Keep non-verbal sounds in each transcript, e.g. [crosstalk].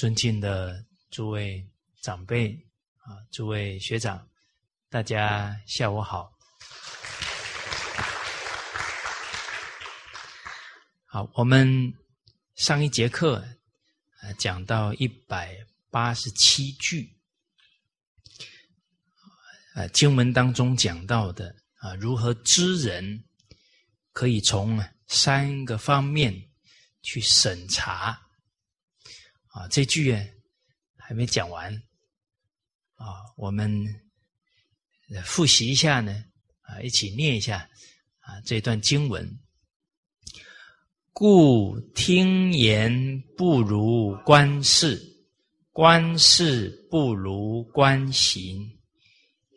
尊敬的诸位长辈啊，诸位学长，大家下午好。好，我们上一节课啊讲到一百八十七句，啊经文当中讲到的啊如何知人，可以从三个方面去审查。啊，这句啊还没讲完啊，我们复习一下呢，啊，一起念一下啊这段经文。故听言不如观事，观事不如观行。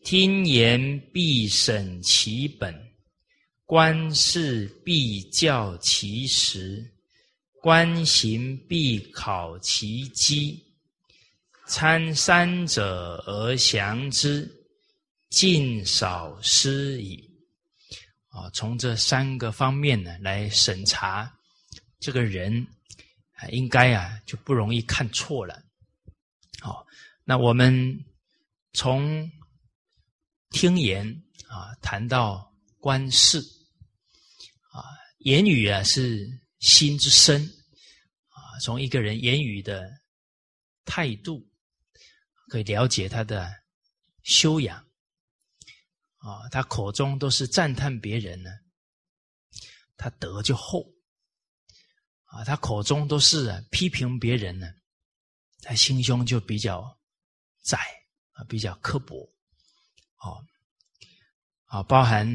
听言必审其本，观事必教其实。观行必考其机，参三者而详之，尽少失矣。啊，从这三个方面呢来审查这个人啊，应该啊就不容易看错了。好，那我们从听言啊谈到观事啊，言语啊是。心之深啊，从一个人言语的态度，可以了解他的修养啊。他口中都是赞叹别人呢，他德就厚啊；他口中都是批评别人呢，他心胸就比较窄啊，比较刻薄啊。啊，包含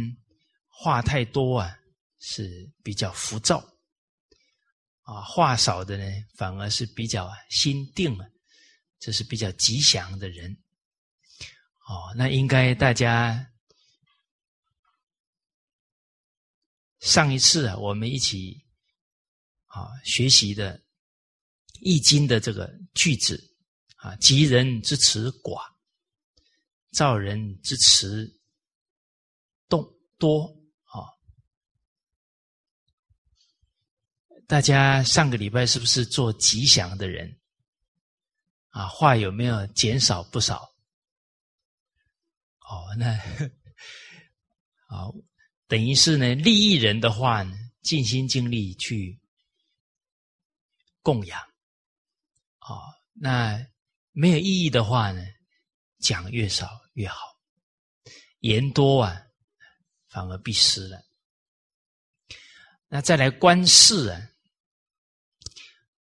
话太多啊，是比较浮躁。啊，话少的呢，反而是比较心定了，这是比较吉祥的人。哦，那应该大家上一次啊，我们一起啊学习的《易经》的这个句子啊，吉人之辞寡，造人之辞动多。大家上个礼拜是不是做吉祥的人？啊，话有没有减少不少？哦，那好，等于是呢，利益人的话呢，尽心尽力去供养。哦，那没有意义的话呢，讲越少越好，言多啊，反而必失了。那再来观事啊。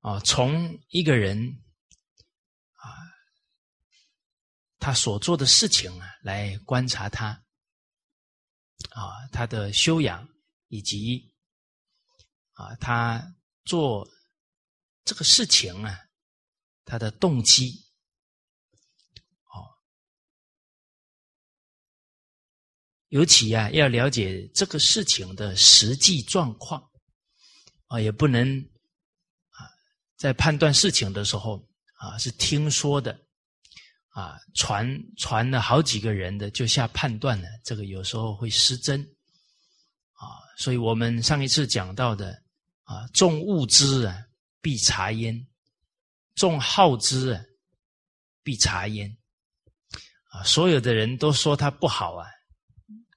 啊，从一个人啊，他所做的事情啊，来观察他啊，他的修养以及啊，他做这个事情啊，他的动机哦，尤其啊，要了解这个事情的实际状况啊，也不能。在判断事情的时候，啊，是听说的，啊，传传了好几个人的就下判断了，这个有时候会失真，啊，所以我们上一次讲到的，啊，重物之啊，必察焉；重好之啊，必察焉。啊，所有的人都说他不好啊，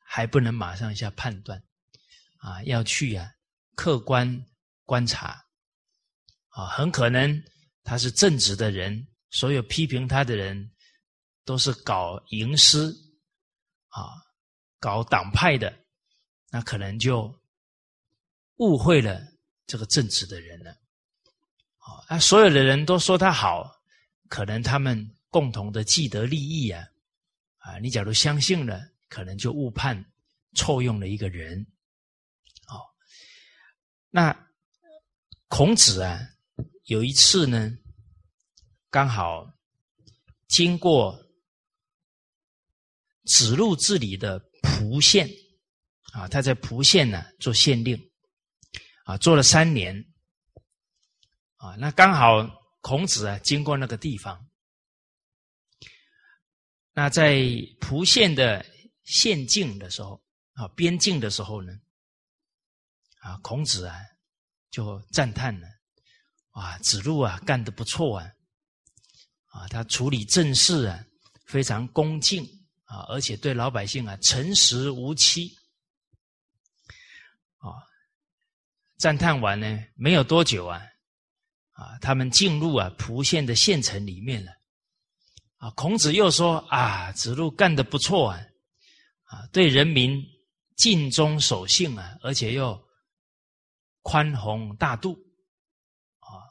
还不能马上下判断，啊，要去啊，客观观察。啊，很可能他是正直的人，所有批评他的人都是搞营私啊，搞党派的，那可能就误会了这个正直的人了。啊，所有的人都说他好，可能他们共同的既得利益啊，啊，你假如相信了，可能就误判错用了一个人。哦，那孔子啊。有一次呢，刚好经过子路治理的蒲县啊，他在蒲县呢做县令啊，做了三年啊。那刚好孔子啊经过那个地方，那在蒲县的县境的时候啊，边境的时候呢，啊，孔子啊就赞叹了。哇，子路啊，干得不错啊！啊，他处理政事啊非常恭敬啊，而且对老百姓啊诚实无欺。啊，赞叹完呢，没有多久啊，啊，他们进入啊蒲县的县城里面了。啊，孔子又说啊，子路干的不错啊，啊，对人民尽忠守信啊，而且又宽宏大度啊。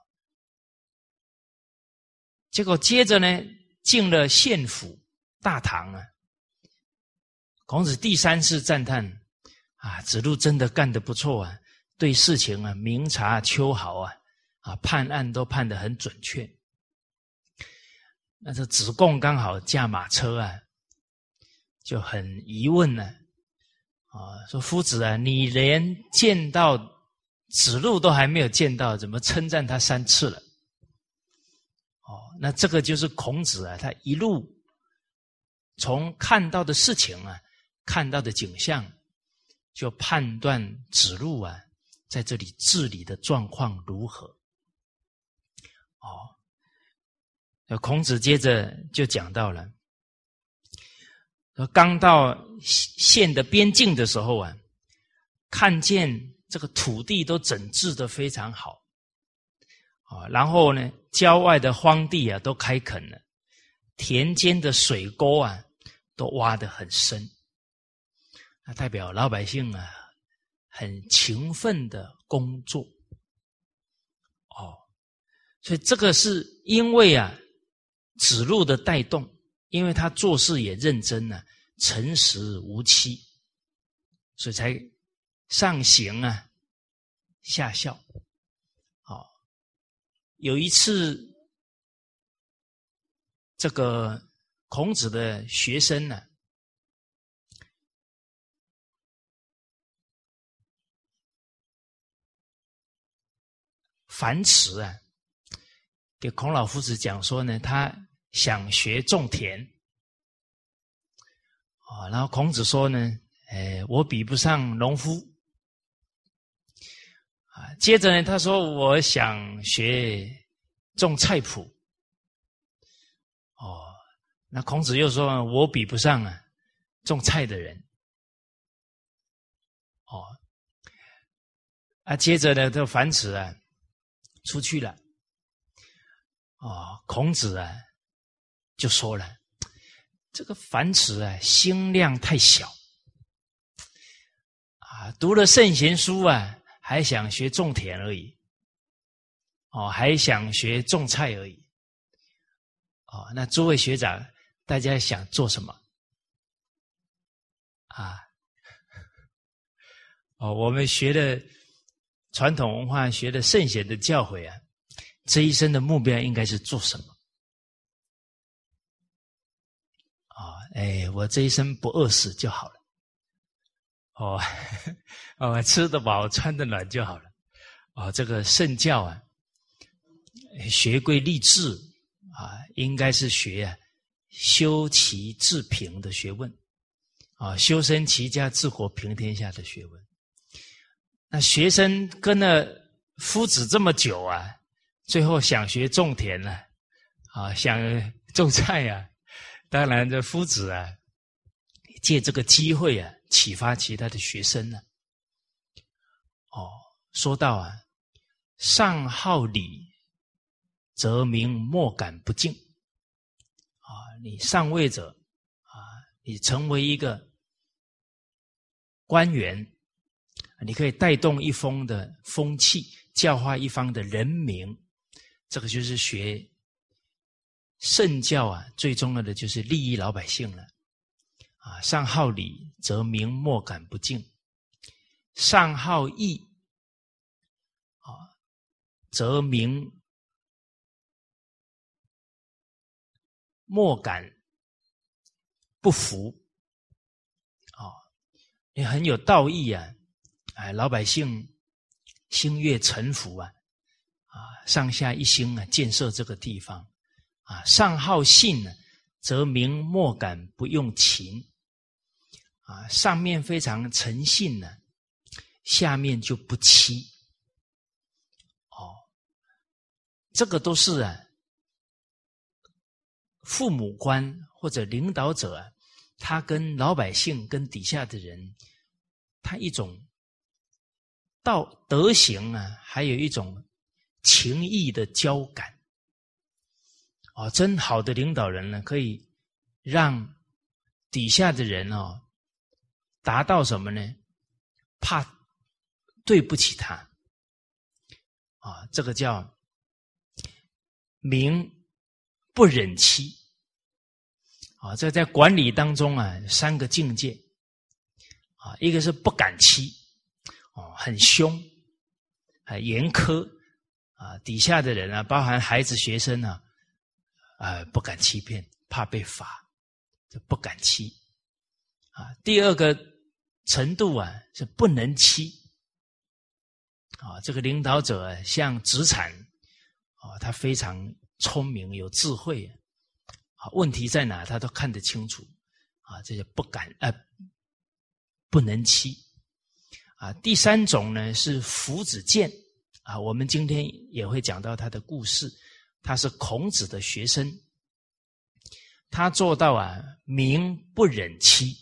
结果接着呢，进了县府大堂啊，孔子第三次赞叹啊，子路真的干得不错啊，对事情啊明察秋毫啊，啊，判案都判得很准确。那这子贡刚好驾马车啊，就很疑问呢，啊，说夫子啊，你连见到子路都还没有见到，怎么称赞他三次了？哦，那这个就是孔子啊，他一路从看到的事情啊，看到的景象，就判断子路啊，在这里治理的状况如何？哦。那孔子接着就讲到了，说刚到县的边境的时候啊，看见这个土地都整治的非常好，啊，然后呢，郊外的荒地啊都开垦了，田间的水沟啊都挖得很深，那代表老百姓啊很勤奋的工作，哦，所以这个是因为啊。子路的带动，因为他做事也认真呢，诚实无欺，所以才上行啊，下效。有一次，这个孔子的学生呢，樊迟啊，给孔老夫子讲说呢，他。想学种田，啊，然后孔子说呢，哎，我比不上农夫，接着呢，他说我想学种菜谱，哦，那孔子又说我比不上啊种菜的人，哦，啊，接着呢，这樊迟啊出去了，哦，孔子啊。就说了，这个樊迟啊，心量太小，啊，读了圣贤书啊，还想学种田而已，哦，还想学种菜而已，哦，那诸位学长，大家想做什么？啊，哦，我们学的传统文化，学的圣贤的教诲啊，这一生的目标应该是做什么？啊哎，我这一生不饿死就好了。哦，[laughs] 哦，吃得饱、穿得暖就好了。哦，这个圣教啊，学贵立志啊，应该是学啊修齐治平的学问啊，修身齐家治国平天下的学问。那学生跟了夫子这么久啊，最后想学种田了啊，想种菜呀。当然，这夫子啊，借这个机会啊，启发其他的学生呢。哦，说到啊，上好礼，则民莫敢不敬。啊，你上位者啊，你成为一个官员，你可以带动一方的风气，教化一方的人民。这个就是学。圣教啊，最重要的就是利益老百姓了，啊，上好礼，则民莫敢不敬；上好义，啊，则民莫敢不服。啊，你很有道义啊，哎，老百姓心悦诚服啊，啊，上下一心啊，建设这个地方。啊，上好信呢，则民莫敢不用情。啊，上面非常诚信呢，下面就不欺。哦，这个都是啊，父母官或者领导者啊，他跟老百姓、跟底下的人，他一种道德行啊，还有一种情谊的交感。哦，真好的领导人呢，可以让底下的人哦，达到什么呢？怕对不起他啊，这个叫名不忍欺啊。这在管理当中啊，三个境界啊，一个是不敢欺哦，很凶，很严苛啊，底下的人啊，包含孩子、学生啊。啊，不敢欺骗，怕被罚，就不敢欺。啊，第二个程度啊是不能欺。啊，这个领导者像子产，啊，他非常聪明有智慧，啊，问题在哪他都看得清楚。啊，这些不敢呃，不能欺。啊，第三种呢是夫子见，啊，我们今天也会讲到他的故事。他是孔子的学生，他做到啊，名不忍欺，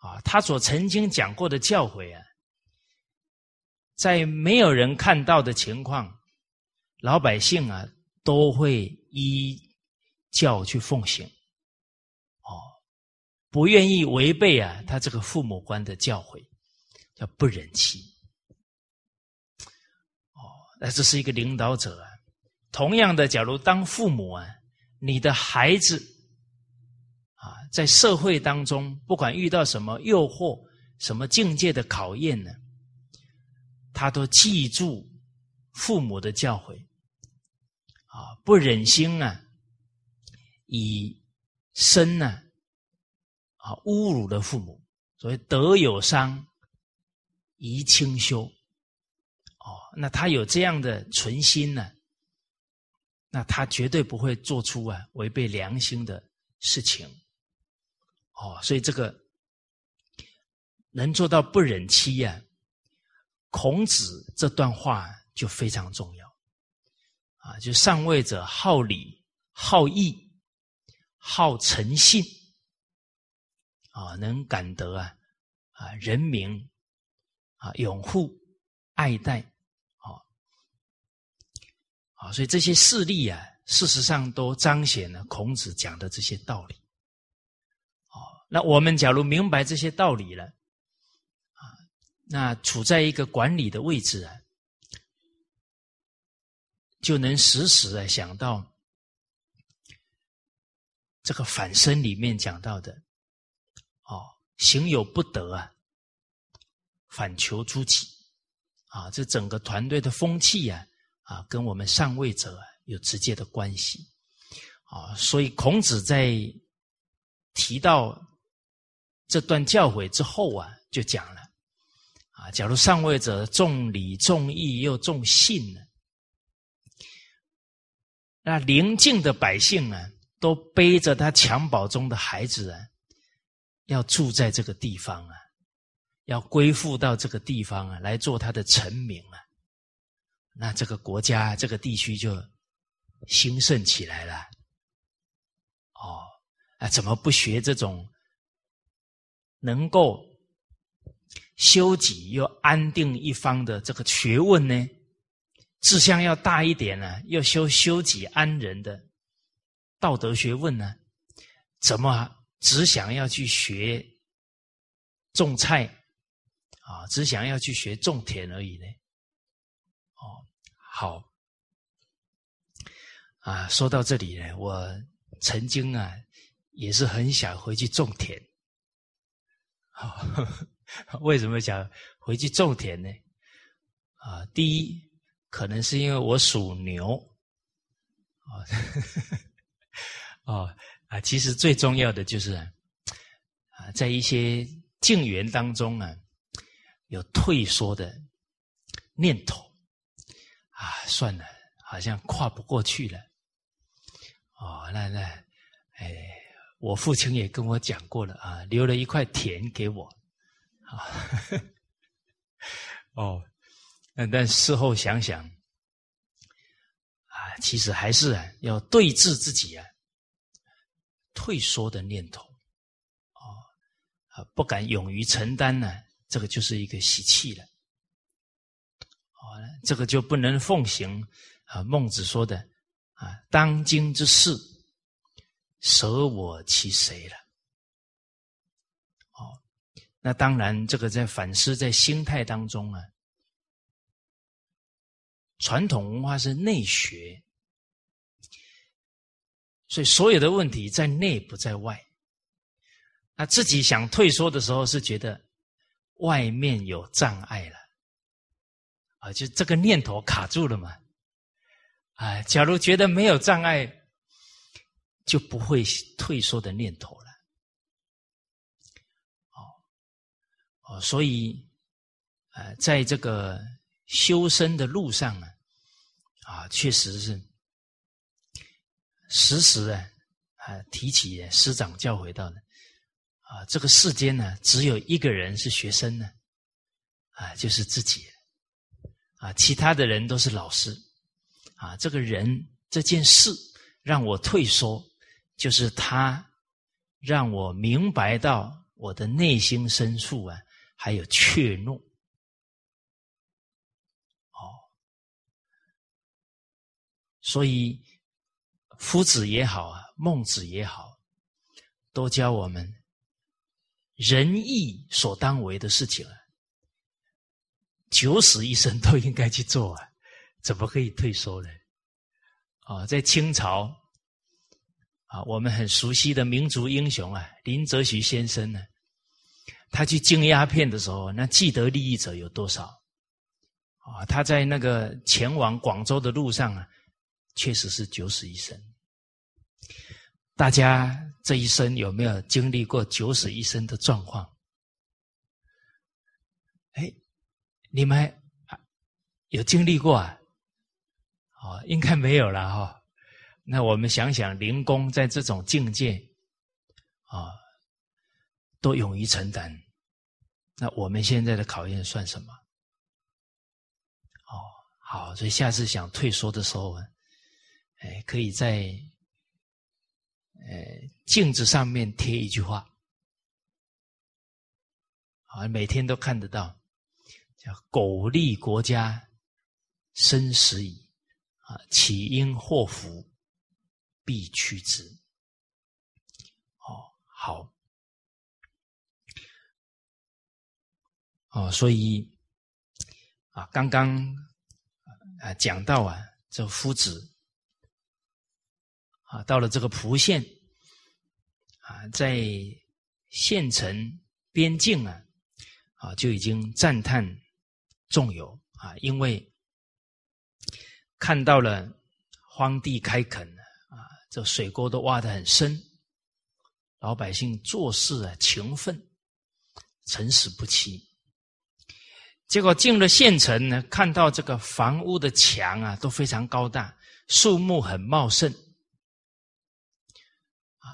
啊，他所曾经讲过的教诲啊，在没有人看到的情况，老百姓啊都会依教去奉行，哦，不愿意违背啊他这个父母官的教诲，叫不忍欺，哦，那这是一个领导者啊。同样的，假如当父母啊，你的孩子，在社会当中，不管遇到什么诱惑、什么境界的考验呢，他都记住父母的教诲啊，不忍心啊，以身呢啊侮辱了父母，所以德有伤，贻亲羞。哦，那他有这样的存心呢？那他绝对不会做出啊违背良心的事情，哦，所以这个能做到不忍欺呀，孔子这段话就非常重要，啊，就上位者好礼、好义、好诚信，啊，能感得啊啊人民啊拥护、爱戴。啊，所以这些事例啊，事实上都彰显了孔子讲的这些道理。那我们假如明白这些道理了，啊，那处在一个管理的位置啊，就能时时的想到这个反身里面讲到的，哦，行有不得啊，反求诸己，啊，这整个团队的风气呀。啊，跟我们上位者有直接的关系，啊，所以孔子在提到这段教诲之后啊，就讲了，啊，假如上位者重礼重义又重信呢，那邻近的百姓呢，都背着他襁褓中的孩子啊，要住在这个地方啊，要归附到这个地方啊，来做他的臣民啊。那这个国家、这个地区就兴盛起来了。哦，啊，怎么不学这种能够修己又安定一方的这个学问呢？志向要大一点呢，要修修己安人的道德学问呢？怎么只想要去学种菜啊？只想要去学种田而已呢？哦好，啊，说到这里呢，我曾经啊也是很想回去种田。[laughs] 为什么想回去种田呢？啊，第一，可能是因为我属牛。[laughs] 哦啊，其实最重要的就是啊，在一些境缘当中啊，有退缩的念头。啊，算了，好像跨不过去了。哦，那那，哎，我父亲也跟我讲过了啊，留了一块田给我。啊，[laughs] 哦，但但事后想想，啊，其实还是啊，要对峙自己啊，退缩的念头，啊啊，不敢勇于承担呢，这个就是一个习气了，啊，这个就不能奉行啊孟子说的啊，当今之事，舍我其谁了？哦，那当然，这个在反思在心态当中啊，传统文化是内学。所以，所有的问题在内不在外。那自己想退缩的时候，是觉得外面有障碍了，啊，就这个念头卡住了嘛。啊，假如觉得没有障碍，就不会退缩的念头了。哦，哦，所以，呃，在这个修身的路上呢，啊，确实是。时时啊，啊，提起师长教诲到的啊，这个世间呢，只有一个人是学生呢，啊，就是自己，啊，其他的人都是老师，啊，这个人这件事让我退缩，就是他让我明白到我的内心深处啊，还有怯懦，哦，所以。夫子也好啊，孟子也好，都教我们仁义所当为的事情啊，九死一生都应该去做啊，怎么可以退缩呢？啊，在清朝啊，我们很熟悉的民族英雄啊，林则徐先生呢，他去禁鸦片的时候，那既得利益者有多少？啊，他在那个前往广州的路上啊，确实是九死一生。大家这一生有没有经历过九死一生的状况？哎，你们有经历过啊？哦，应该没有了哈。那我们想想，灵公在这种境界啊，都勇于承担。那我们现在的考验算什么？哦，好，所以下次想退缩的时候，哎，可以在。呃，镜子上面贴一句话，啊，每天都看得到，叫“苟利国家，生死以，啊，岂因祸福，必趋之。”哦，好，哦，所以啊，刚刚啊讲到啊，这夫子。啊，到了这个蒲县，啊，在县城边境啊，啊，就已经赞叹众友啊，因为看到了荒地开垦，这水沟都挖得很深，老百姓做事啊勤奋，诚实不欺。结果进了县城呢，看到这个房屋的墙啊都非常高大，树木很茂盛。啊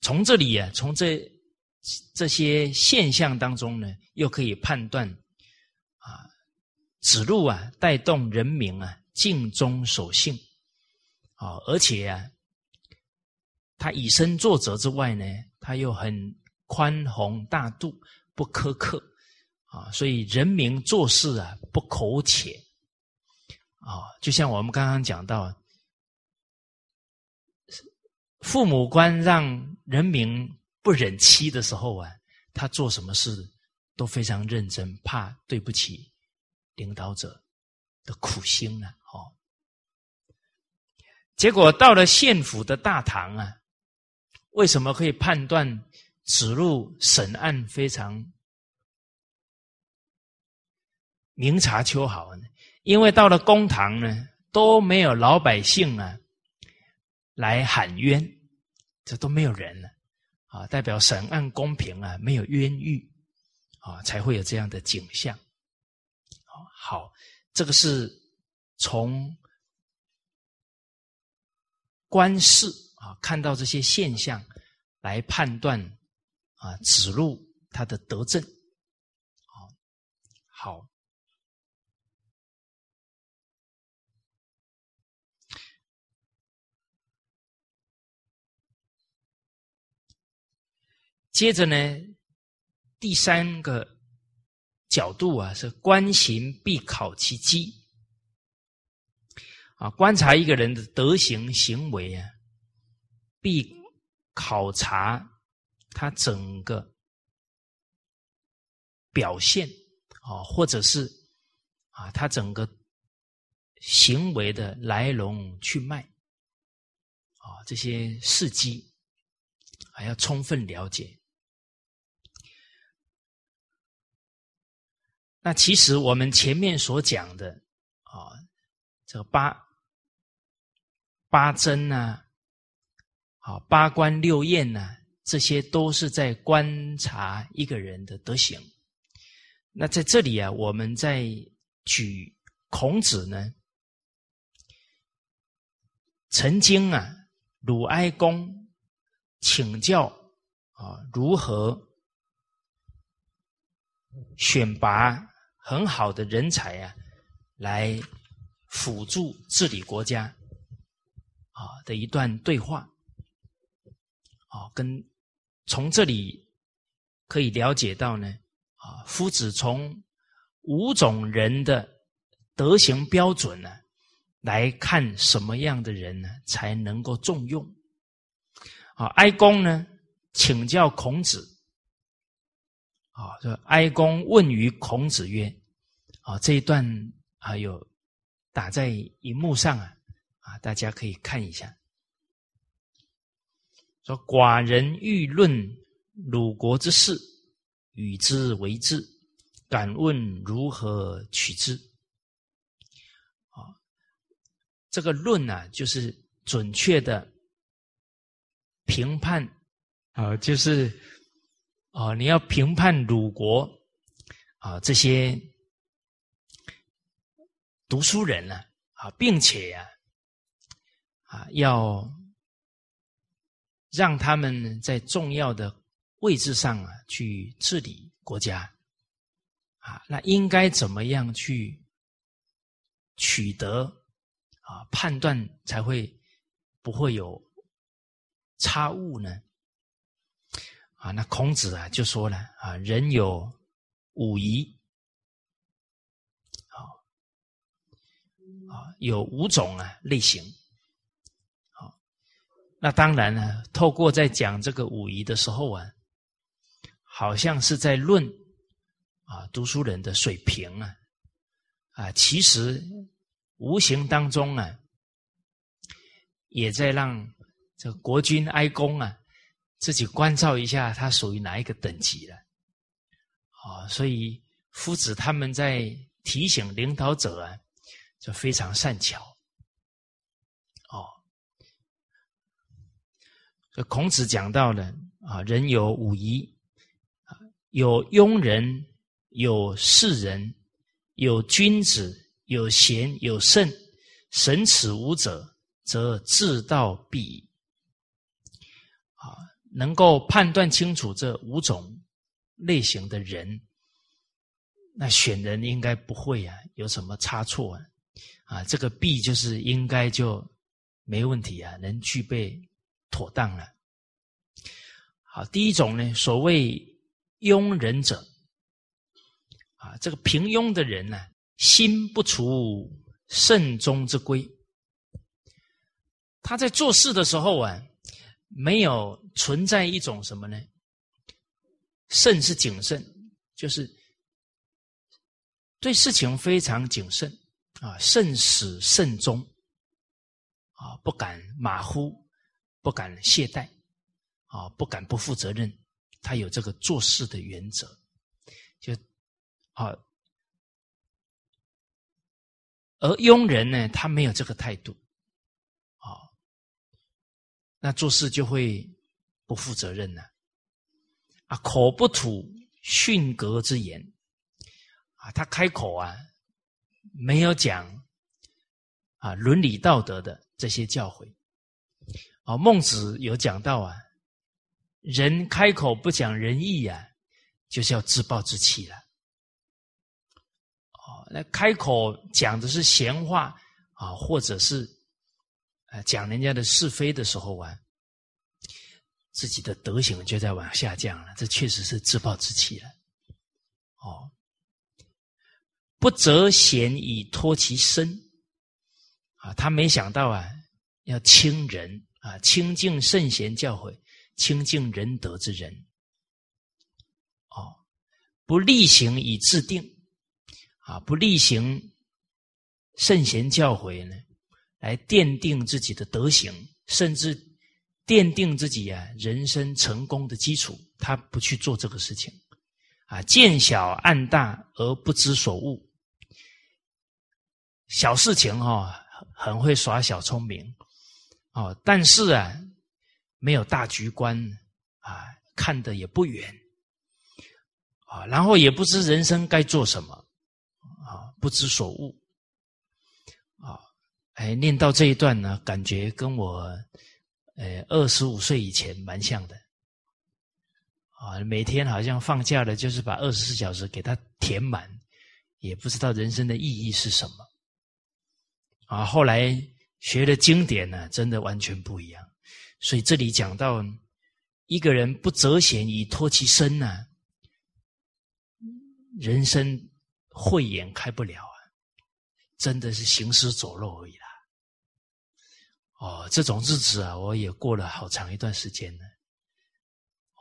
从这里啊，从这这些现象当中呢，又可以判断啊，子路啊带动人民啊尽忠守信啊，而且啊，他以身作则之外呢，他又很宽宏大度，不苛刻啊，所以人民做事啊不苟且啊，就像我们刚刚讲到。父母官让人民不忍欺的时候啊，他做什么事都非常认真，怕对不起领导者的苦心呢。哦，结果到了县府的大堂啊，为什么可以判断子路审案非常明察秋毫呢？因为到了公堂呢，都没有老百姓啊。来喊冤，这都没有人了啊！代表审案公平啊，没有冤狱啊，才会有这样的景象。好，这个是从观事啊看到这些现象来判断啊子路他的德政。好，好。接着呢，第三个角度啊，是观行必考其机。啊，观察一个人的德行行为啊，必考察他整个表现啊，或者是啊，他整个行为的来龙去脉啊，这些事迹还要充分了解。那其实我们前面所讲的啊，这个八。八真呢，好八观六验呢，这些都是在观察一个人的德行。那在这里啊，我们在举孔子呢，曾经啊，鲁哀公请教啊，如何选拔很好的人才啊，来辅助治理国家。啊的一段对话，啊，跟从这里可以了解到呢，啊，夫子从五种人的德行标准呢来看什么样的人呢才能够重用。啊，哀公呢请教孔子，啊，这哀公问于孔子曰，啊，这一段还有打在荧幕上啊。啊，大家可以看一下。说寡人欲论鲁国之事，与之为之，敢问如何取之？啊，这个论呢，就是准确的评判啊，就是啊，你要评判鲁国啊这些读书人呢啊，并且呀。啊，要让他们在重要的位置上啊去治理国家，啊，那应该怎么样去取得啊判断才会不会有差误呢？啊，那孔子啊就说了啊，人有五仪，啊啊，有五种啊类型。那当然了，透过在讲这个五夷的时候啊，好像是在论啊读书人的水平啊，啊，其实无形当中啊，也在让这国君哀公啊自己关照一下他属于哪一个等级了。啊，所以夫子他们在提醒领导者啊，就非常善巧。这孔子讲到了啊，人有五仪，有庸人，有士人，有君子，有贤，有圣。神此五者，则治道必矣。啊，能够判断清楚这五种类型的人，那选人应该不会啊有什么差错啊。啊，这个必就是应该就没问题啊，能具备。妥当了。好，第一种呢，所谓庸人者，啊，这个平庸的人呢，心不除慎终之规。他在做事的时候啊，没有存在一种什么呢？慎是谨慎，就是对事情非常谨慎啊，慎始慎终啊，不敢马虎。不敢懈怠，啊，不敢不负责任，他有这个做事的原则，就啊，而庸人呢，他没有这个态度，啊，那做事就会不负责任呢，啊，口不吐训格之言，啊，他开口啊，没有讲啊伦理道德的这些教诲。哦，孟子有讲到啊，人开口不讲仁义啊，就是要自暴自弃了。哦，那开口讲的是闲话啊，或者是呃讲人家的是非的时候啊，自己的德行就在往下降了。这确实是自暴自弃了。哦，不择贤以托其身啊！他没想到啊，要清人啊，清净圣贤教诲，清净仁德之人。哦，不力行以自定啊，不力行圣贤教诲呢，来奠定自己的德行，甚至奠定自己啊人生成功的基础。他不去做这个事情。啊，见小暗大而不知所悟，小事情哈，很会耍小聪明，哦，但是啊，没有大局观啊，看得也不远，啊，然后也不知人生该做什么，啊，不知所悟，啊，哎，念到这一段呢，感觉跟我，呃，二十五岁以前蛮像的。啊，每天好像放假了，就是把二十四小时给它填满，也不知道人生的意义是什么。啊，后来学的经典呢，真的完全不一样。所以这里讲到，一个人不择贤以托其身呢，人生慧眼开不了啊，真的是行尸走肉而已啦。哦，这种日子啊，我也过了好长一段时间了。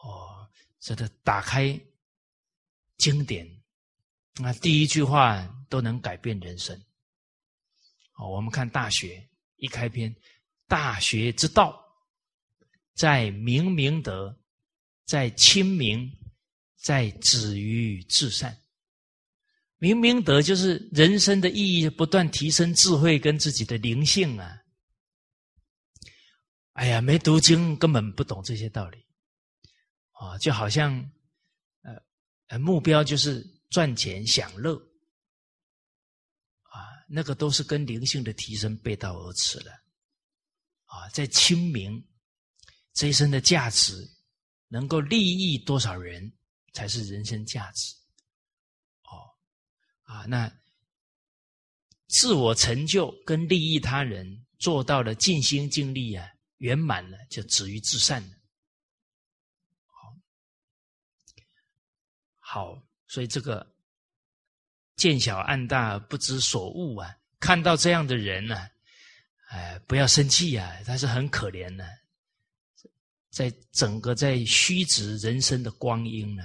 哦。真的打开经典，那第一句话都能改变人生。哦，我们看《大学》一开篇，“大学之道，在明明德，在亲民，在止于至善。”明明德就是人生的意义，不断提升智慧跟自己的灵性啊。哎呀，没读经，根本不懂这些道理。啊，就好像，呃，目标就是赚钱享乐，那个都是跟灵性的提升背道而驰的，啊，在清明这一生的价值，能够利益多少人，才是人生价值，哦，啊，那自我成就跟利益他人做到了尽心尽力啊，圆满了，就止于至善了。好，所以这个见小暗大不知所悟啊，看到这样的人呢，哎，不要生气啊，他是很可怜的，在整个在虚掷人生的光阴呢，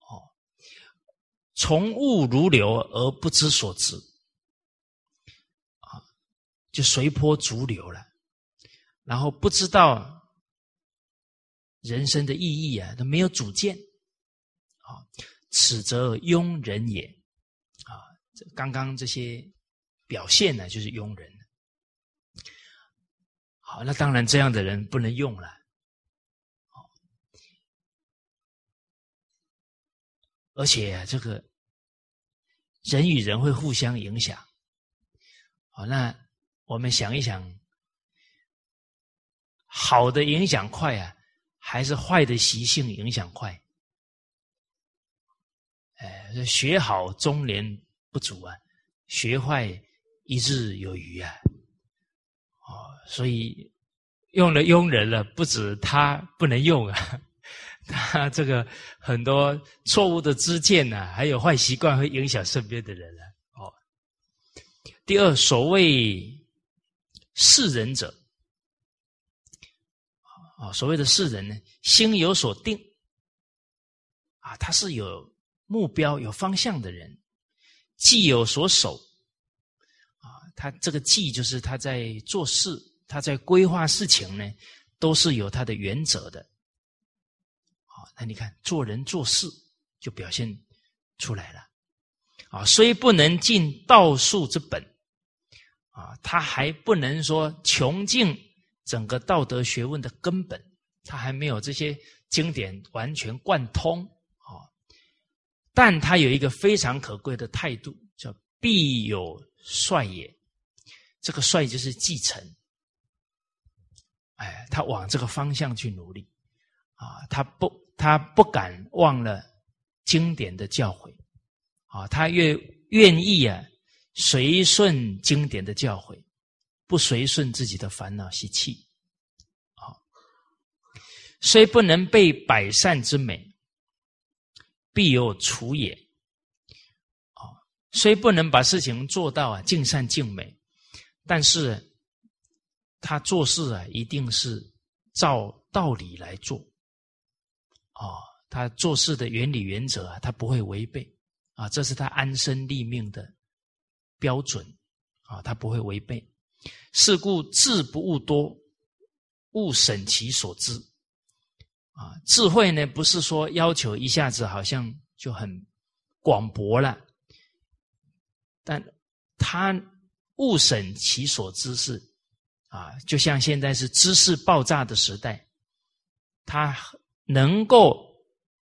哦，从物如流而不知所值，啊，就随波逐流了，然后不知道人生的意义啊，都没有主见。啊，此则庸人也。这刚刚这些表现呢，就是庸人。好，那当然这样的人不能用了。而且这个人与人会互相影响。好，那我们想一想，好的影响快啊，还是坏的习性影响快？哎，学好中年不足啊，学坏一日有余啊！哦，所以用了庸人了，不止他不能用啊，[laughs] 他这个很多错误的知见呢，还有坏习惯会影响身边的人啊。哦，第二，所谓世人者，啊，所谓的世人呢，心有所定啊，他是有。目标有方向的人，既有所守，啊，他这个既就是他在做事，他在规划事情呢，都是有他的原则的。好，那你看做人做事就表现出来了。啊，虽不能尽道术之本，啊，他还不能说穷尽整个道德学问的根本，他还没有这些经典完全贯通。但他有一个非常可贵的态度，叫“必有帅也”。这个“帅”就是继承。哎，他往这个方向去努力啊！他不，他不敢忘了经典的教诲啊！他越愿意啊，随顺经典的教诲，不随顺自己的烦恼习气。好，虽不能备百善之美，必有处也。啊，虽不能把事情做到啊尽善尽美，但是他做事啊一定是照道理来做。哦，他做事的原理原则啊，他不会违背啊，这是他安身立命的标准啊，他不会违背。是故智不务多，勿审其所知。啊，智慧呢，不是说要求一下子好像就很广博了，但他勿审其所知识啊，就像现在是知识爆炸的时代，他能够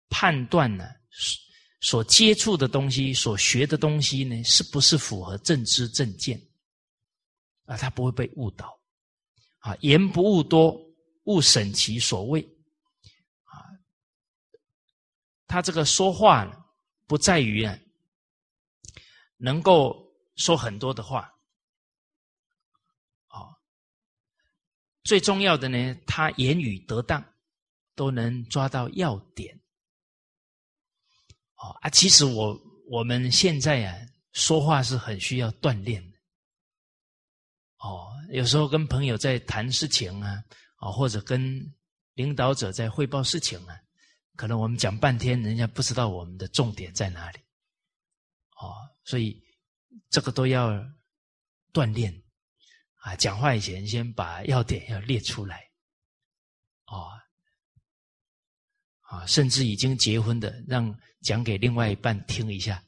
判断呢，所接触的东西、所学的东西呢，是不是符合正知正见啊？他不会被误导啊，言不务多，勿审其所谓。他这个说话不在于啊，能够说很多的话，哦，最重要的呢，他言语得当，都能抓到要点。哦啊，其实我我们现在啊，说话是很需要锻炼的。哦，有时候跟朋友在谈事情啊，啊，或者跟领导者在汇报事情啊。可能我们讲半天，人家不知道我们的重点在哪里，哦，所以这个都要锻炼啊！讲话以前先把要点要列出来，哦，啊，甚至已经结婚的，让讲给另外一半听一下，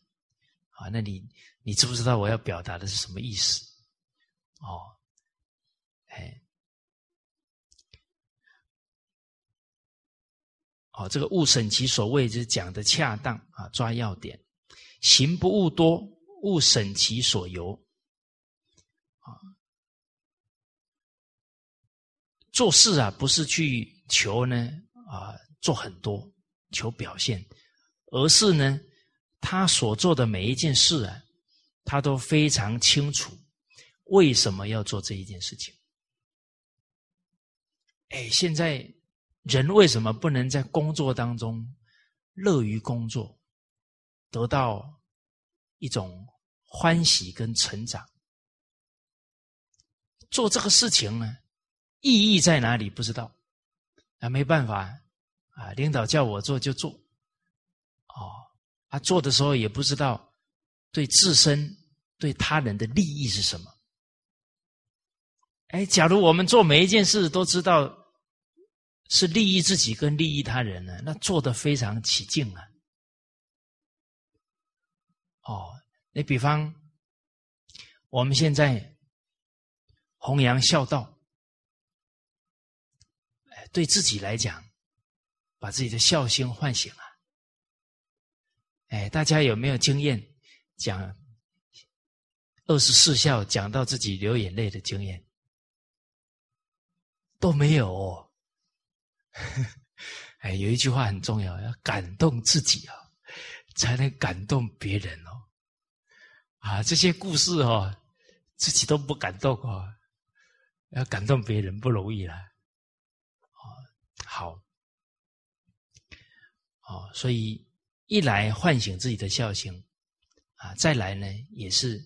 啊，那你你知不知道我要表达的是什么意思？哦，哎。这个勿审其所谓，就讲的恰当啊，抓要点。行不务多，勿审其所由。啊，做事啊，不是去求呢啊，做很多求表现，而是呢，他所做的每一件事啊，他都非常清楚为什么要做这一件事情。哎，现在。人为什么不能在工作当中乐于工作，得到一种欢喜跟成长？做这个事情呢，意义在哪里？不知道啊，没办法啊，领导叫我做就做，哦，啊，做的时候也不知道对自身、对他人的利益是什么。哎，假如我们做每一件事都知道。是利益自己跟利益他人呢？那做的非常起劲啊！哦，你比方我们现在弘扬孝道，对自己来讲，把自己的孝心唤醒了。哎，大家有没有经验讲二十四孝，讲到自己流眼泪的经验？都没有。[laughs] 哎，有一句话很重要，要感动自己啊，才能感动别人哦。啊，这些故事哦，自己都不感动哦，要感动别人不容易了。哦，好，哦，所以一来唤醒自己的孝心啊，再来呢，也是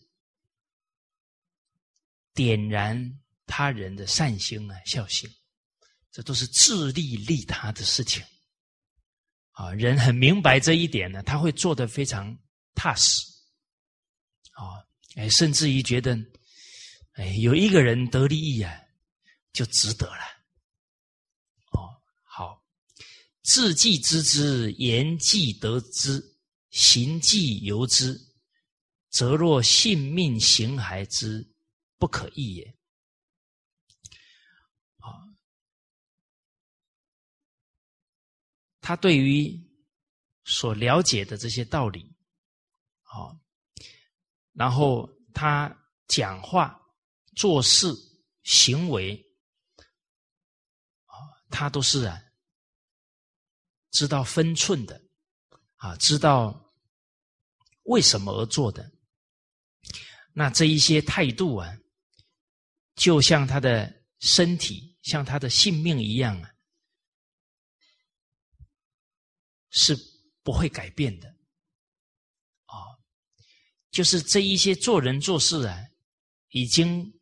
点燃他人的善心啊，孝心。这都是自利利他的事情，啊，人很明白这一点呢，他会做得非常踏实，啊，哎，甚至于觉得，哎，有一个人得利益啊，就值得了，哦，好，字迹知之，言既得之，行既由之，则若性命形骸之不可易也。他对于所了解的这些道理，好，然后他讲话、做事、行为，啊，他都是啊，知道分寸的，啊，知道为什么而做的。那这一些态度啊，就像他的身体，像他的性命一样啊。是不会改变的。啊，就是这一些做人做事啊，已经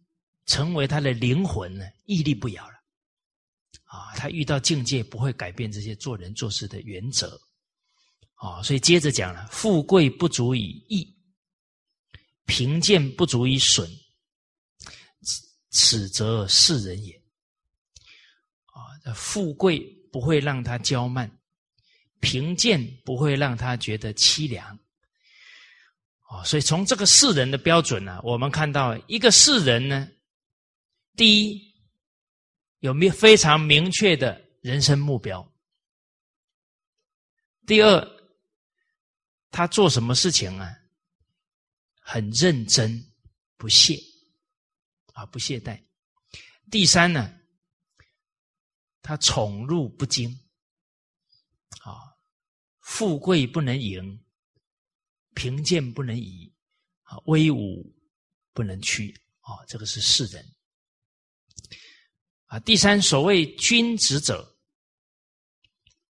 成为他的灵魂了，屹立不摇了。啊，他遇到境界不会改变这些做人做事的原则。啊，所以接着讲了，富贵不足以益，贫贱不足以损，此则是人也。啊，富贵不会让他骄慢，贫贱不会让他觉得凄凉。啊，所以从这个世人的标准呢，我们看到一个世人呢，第一有没有非常明确的人生目标，第二。他做什么事情啊？很认真，不懈啊，不懈怠。第三呢，他宠辱不惊，富贵不能淫，贫贱不能移啊，威武不能屈啊，这个是世人啊。第三，所谓君子者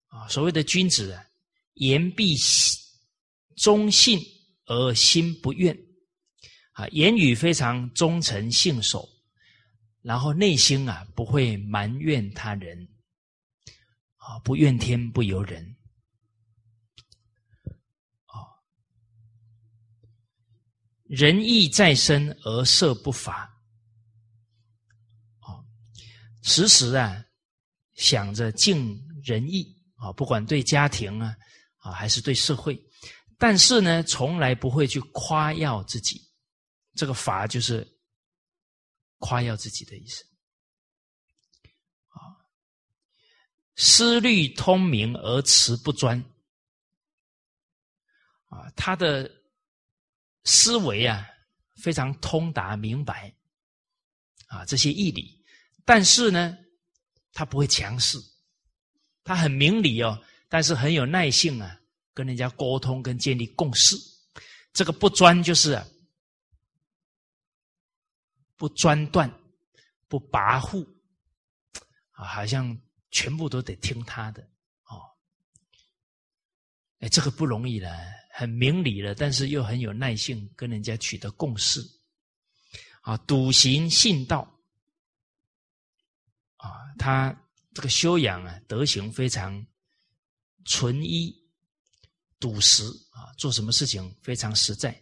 啊，所谓的君子，言必。忠信而心不怨，啊，言语非常忠诚信守，然后内心啊不会埋怨他人，啊，不怨天不尤人，仁义在身而色不乏，啊，时时啊想着尽仁义啊，不管对家庭啊啊还是对社会。但是呢，从来不会去夸耀自己，这个法就是夸耀自己的意思。啊，思虑通明而辞不专，啊，他的思维啊非常通达明白，啊，这些义理，但是呢，他不会强势，他很明理哦，但是很有耐性啊。跟人家沟通，跟建立共识，这个不专就是不专断、不跋扈啊，好像全部都得听他的哦。哎，这个不容易了，很明理了，但是又很有耐性，跟人家取得共识啊。笃行信道啊，他这个修养啊，德行非常纯一。笃实啊，做什么事情非常实在。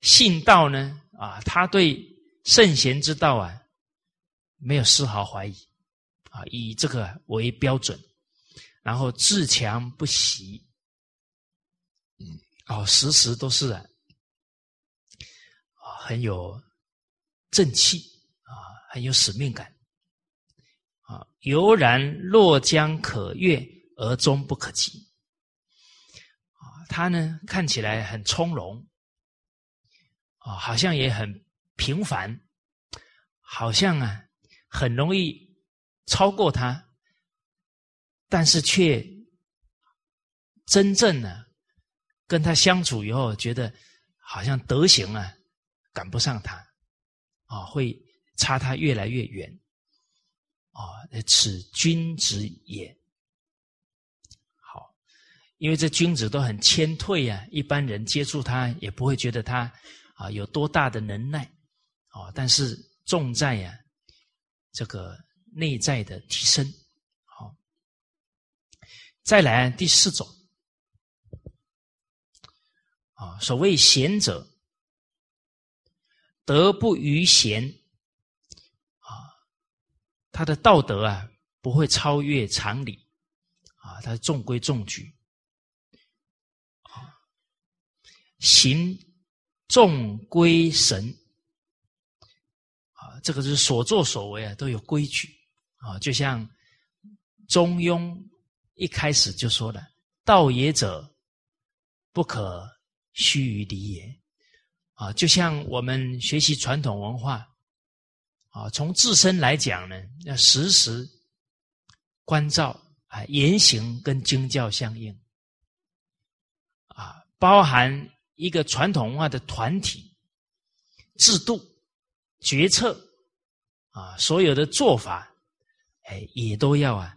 信道呢啊，他对圣贤之道啊没有丝毫怀疑啊，以这个为标准，然后自强不息，嗯，哦，时时都是啊，很有正气啊，很有使命感啊，悠然若将可越而终不可及啊。他呢看起来很从容，啊，好像也很平凡，好像啊很容易超过他，但是却真正呢跟他相处以后，觉得好像德行啊赶不上他，啊，会差他越来越远，啊，此君子也。好因为这君子都很谦退啊，一般人接触他也不会觉得他啊有多大的能耐啊，但是重在呀这个内在的提升。好，再来第四种啊，所谓贤者，德不逾贤啊，他的道德啊不会超越常理啊，他中规中矩。啊行众归神啊，这个是所作所为啊都有规矩啊，就像《中庸》一开始就说了：“道也者，不可须臾离也。”啊，就像我们学习传统文化啊，从自身来讲呢，要时时关照啊，言行跟经教相应啊，包含。一个传统文化的团体制度、决策啊，所有的做法，哎，也都要啊，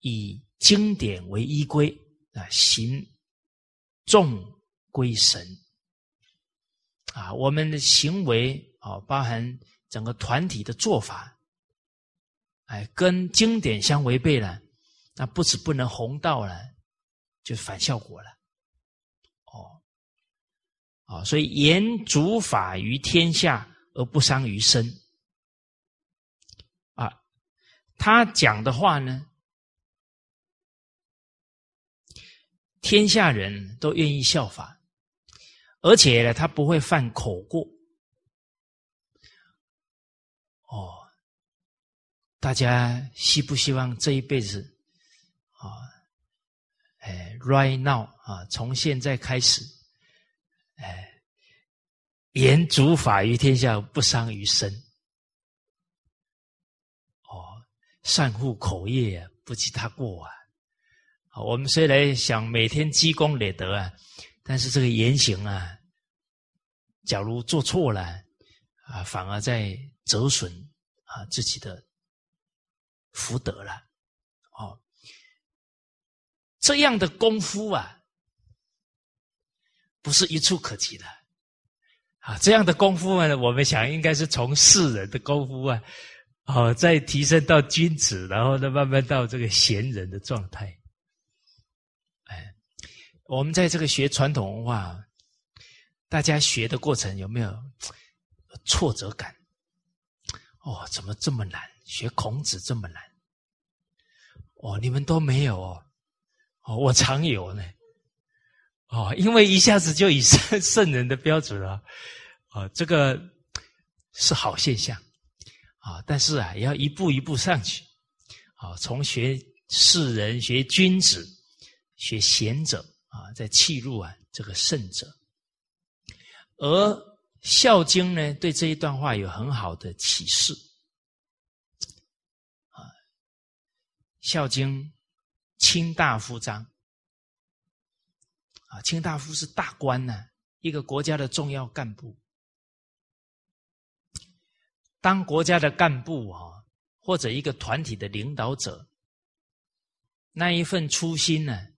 以经典为依归，啊，行重归神啊，我们的行为啊，包含整个团体的做法，哎，跟经典相违背了，那不止不能弘道了，就反效果了。哦，啊，所以言主法于天下而不伤于身。啊，他讲的话呢？天下人都愿意效法，而且呢，他不会犯口过。哦，大家希不希望这一辈子啊？哎，right now 啊，从现在开始，哎，言主法于天下，不伤于身。哦，善护口业，不及他过啊。我们虽然想每天积功累德啊，但是这个言行啊，假如做错了啊，反而在折损啊自己的福德了。哦，这样的功夫啊，不是一触可及的啊。这样的功夫呢，我们想应该是从世人的功夫啊，哦，再提升到君子，然后呢，慢慢到这个贤人的状态。哎我们在这个学传统文化，大家学的过程有没有挫折感？哦，怎么这么难？学孔子这么难？哦，你们都没有哦？哦，我常有呢。哦，因为一下子就以圣圣人的标准了，哦，这个是好现象啊。但是啊，要一步一步上去。啊，从学士人、学君子、学贤者。啊，在契入啊，这个圣者，而《孝经》呢，对这一段话有很好的启示。啊，《孝经》卿大夫章，啊，卿大夫是大官呢，一个国家的重要干部。当国家的干部啊，或者一个团体的领导者，那一份初心呢？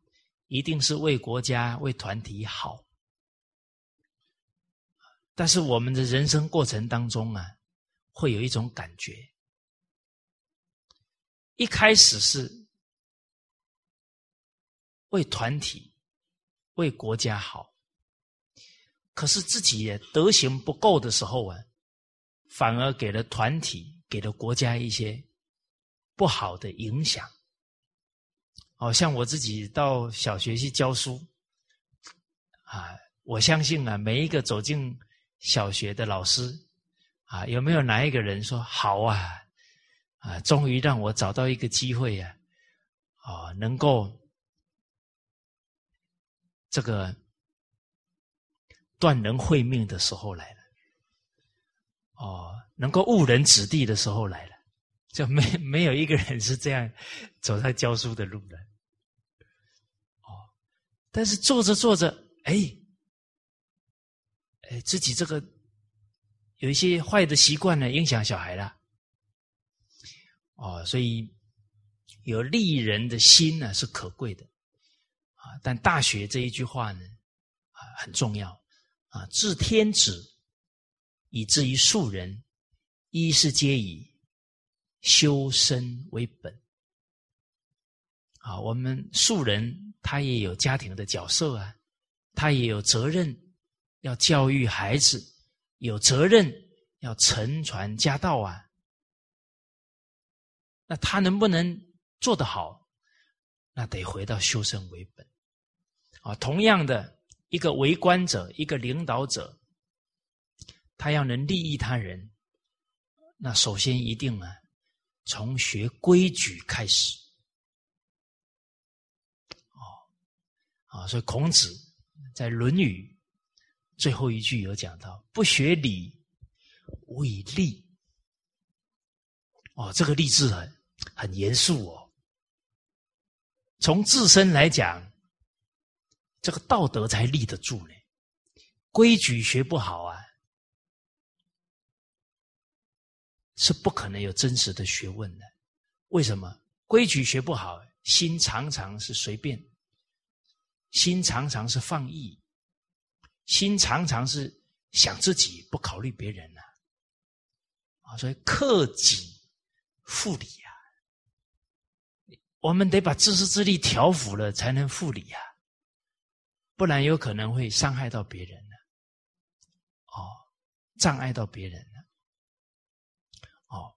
一定是为国家、为团体好，但是我们的人生过程当中啊，会有一种感觉，一开始是为团体、为国家好，可是自己也德行不够的时候啊，反而给了团体、给了国家一些不好的影响。哦，像我自己到小学去教书，啊，我相信啊，每一个走进小学的老师，啊，有没有哪一个人说好啊，啊，终于让我找到一个机会呀啊，哦，能够这个断人慧命的时候来了，哦，能够误人子弟的时候来了，就没没有一个人是这样走在教书的路的。哦但是做着做着，哎，哎，自己这个有一些坏的习惯呢，影响小孩了。哦，所以有利人的心呢是可贵的啊。但《大学》这一句话呢，啊很重要啊。治天子以至于庶人，一是皆以修身为本。啊，我们庶人。他也有家庭的角色啊，他也有责任要教育孩子，有责任要承传家道啊。那他能不能做得好？那得回到修身为本啊。同样的，一个为官者，一个领导者，他要能利益他人，那首先一定啊，从学规矩开始。啊，所以孔子在《论语》最后一句有讲到：“不学礼，无以立。”哦，这个立志很很严肃哦。从自身来讲，这个道德才立得住呢。规矩学不好啊，是不可能有真实的学问的。为什么？规矩学不好，心常常是随便。心常常是放逸，心常常是想自己，不考虑别人呐。啊，所以克己复礼啊，我们得把自私自利调服了，才能复礼啊，不然有可能会伤害到别人呢。哦，障碍到别人了。哦，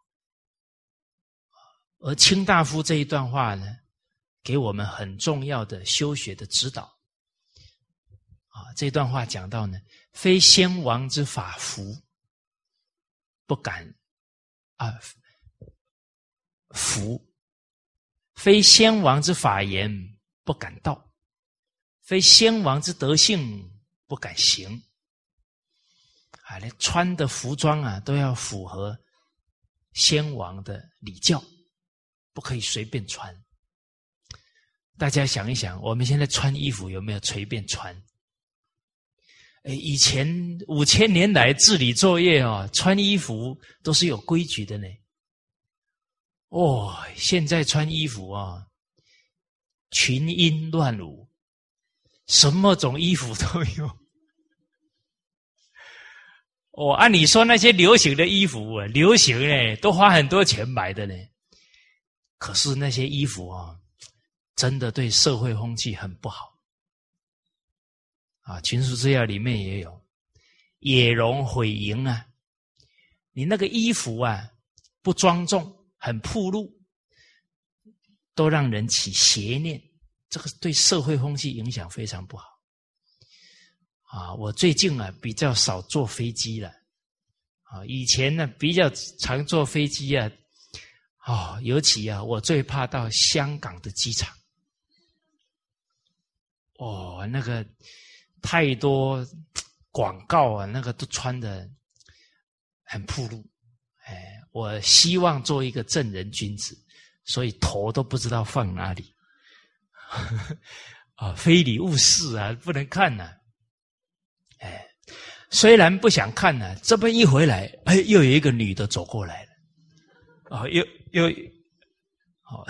而卿大夫这一段话呢？给我们很重要的修学的指导这段话讲到呢，非先王之法服，不敢啊服；非先王之法言，不敢道；非先王之德性，不敢行。啊，连穿的服装啊，都要符合先王的礼教，不可以随便穿。大家想一想，我们现在穿衣服有没有随便穿？哎，以前五千年来治理作业啊，穿衣服都是有规矩的呢。哦，现在穿衣服啊，群英乱舞，什么种衣服都有。哦，按你说那些流行的衣服啊，流行呢，都花很多钱买的呢。可是那些衣服啊。真的对社会风气很不好啊！《群书治要》里面也有“野容毁营”啊，你那个衣服啊不庄重，很暴露，都让人起邪念，这个对社会风气影响非常不好啊！我最近啊比较少坐飞机了啊，以前呢比较常坐飞机啊，哦，尤其啊我最怕到香港的机场。哦，那个太多广告啊，那个都穿的很暴露。哎，我希望做一个正人君子，所以头都不知道放哪里。[laughs] 啊，非礼勿视啊，不能看呐。哎，虽然不想看呢，这边一回来，哎，又有一个女的走过来了。哦，又又，好，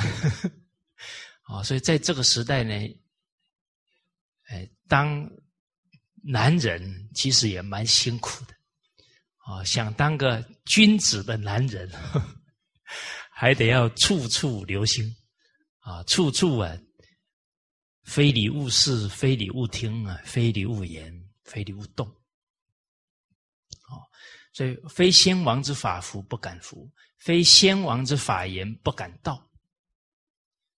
[laughs] 哦，所以在这个时代呢。哎，当男人其实也蛮辛苦的，啊，想当个君子的男人，[laughs] 还得要处处留心，啊，处处啊，非礼勿视，非礼勿听啊，非礼勿言，非礼勿动，哦，所以非先王之法服不敢服，非先王之法言不敢道，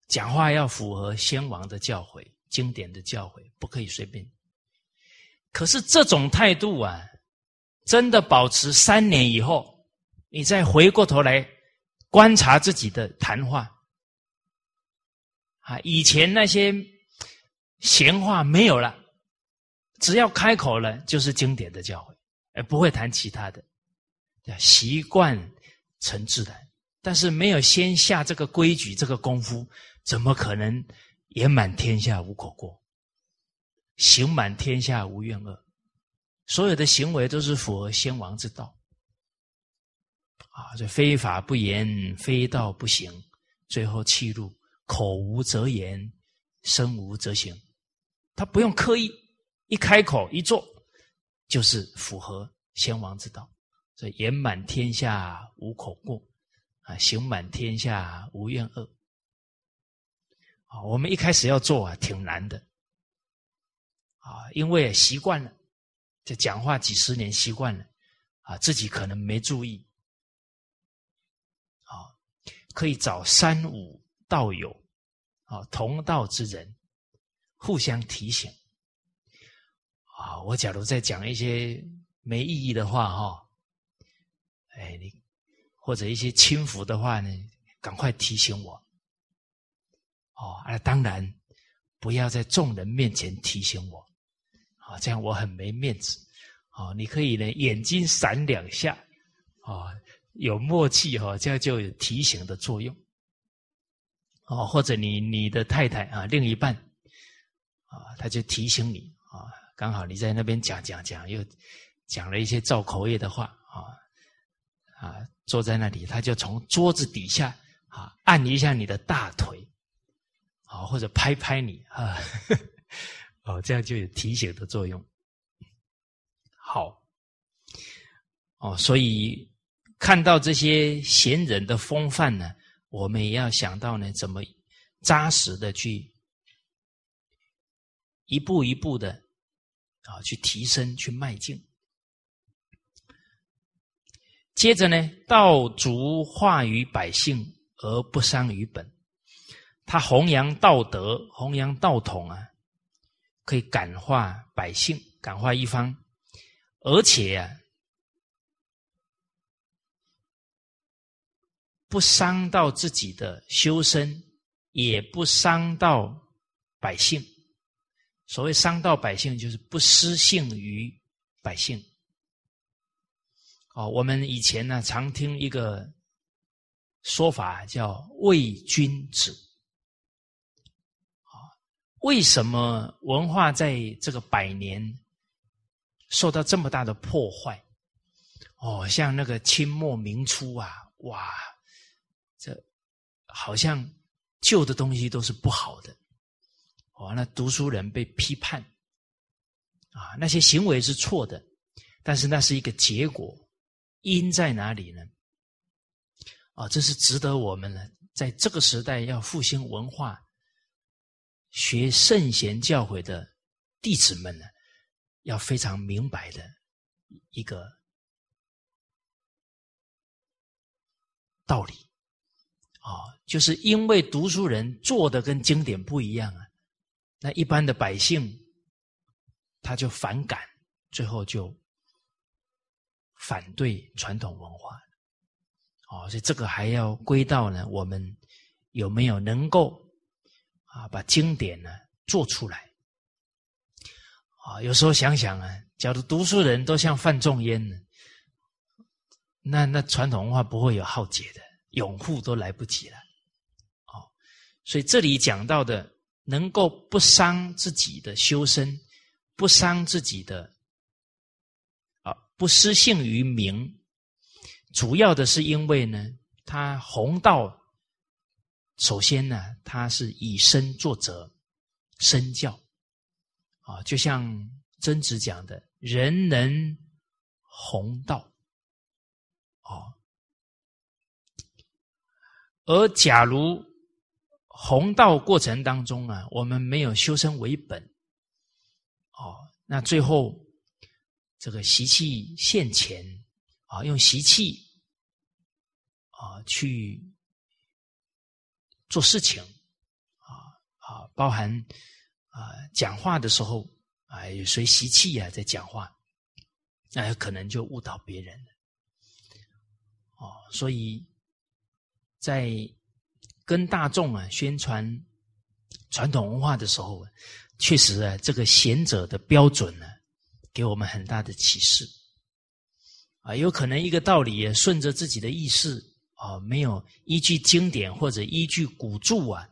讲话要符合先王的教诲。经典的教诲不可以随便。可是这种态度啊，真的保持三年以后，你再回过头来观察自己的谈话，啊，以前那些闲话没有了，只要开口了就是经典的教诲，而不会谈其他的，习惯成自然。但是没有先下这个规矩、这个功夫，怎么可能？言满天下无口过，行满天下无怨恶，所有的行为都是符合先王之道。啊，这非法不言，非道不行，最后气入口无则言，身无则行。他不用刻意，一开口一做，就是符合先王之道。所以言满天下无口过，啊，行满天下无怨恶。啊，我们一开始要做啊，挺难的，啊，因为习惯了，这讲话几十年习惯了，啊，自己可能没注意，啊，可以找三五道友，啊，同道之人，互相提醒，啊，我假如在讲一些没意义的话，哈，哎，你或者一些轻浮的话呢，赶快提醒我。哦，那当然不要在众人面前提醒我，这样我很没面子。哦，你可以呢，眼睛闪两下，哦，有默契哈，这样就有提醒的作用。哦，或者你你的太太啊，另一半啊，他就提醒你啊，刚好你在那边讲讲讲，又讲了一些造口业的话啊啊，坐在那里，他就从桌子底下啊按一下你的大腿。啊，或者拍拍你啊，哦，这样就有提醒的作用。好，哦，所以看到这些贤人的风范呢，我们也要想到呢，怎么扎实的去一步一步的啊，去提升，去迈进。接着呢，道足化于百姓而不伤于本，他弘扬道德，弘扬道统啊。可以感化百姓，感化一方，而且，不伤到自己的修身，也不伤到百姓。所谓伤到百姓，就是不失信于百姓。哦，我们以前呢，常听一个说法，叫“为君子”。为什么文化在这个百年受到这么大的破坏？哦，像那个清末明初啊，哇，这好像旧的东西都是不好的。哦，那读书人被批判啊，那些行为是错的，但是那是一个结果，因在哪里呢？啊，这是值得我们呢，在这个时代要复兴文化。学圣贤教诲的弟子们呢，要非常明白的一个道理啊，就是因为读书人做的跟经典不一样啊，那一般的百姓他就反感，最后就反对传统文化哦，所以这个还要归到呢，我们有没有能够。啊，把经典呢做出来啊！有时候想想啊，假如读书人都像范仲淹呢，那那传统文化不会有浩劫的，永护都来不及了。哦，所以这里讲到的，能够不伤自己的修身，不伤自己的啊，不失信于民，主要的是因为呢，他弘道。首先呢，他是以身作则，身教啊，就像曾子讲的“人能弘道”，哦，而假如弘道过程当中啊，我们没有修身为本，哦，那最后这个习气现前啊，用习气啊去。做事情，啊啊，包含啊讲话的时候啊，有随习气啊在讲话，那可能就误导别人了。哦，所以在跟大众啊宣传传统文化的时候，确实啊，这个贤者的标准呢，给我们很大的启示。啊，有可能一个道理顺着自己的意识。哦，没有依据经典或者依据古著啊，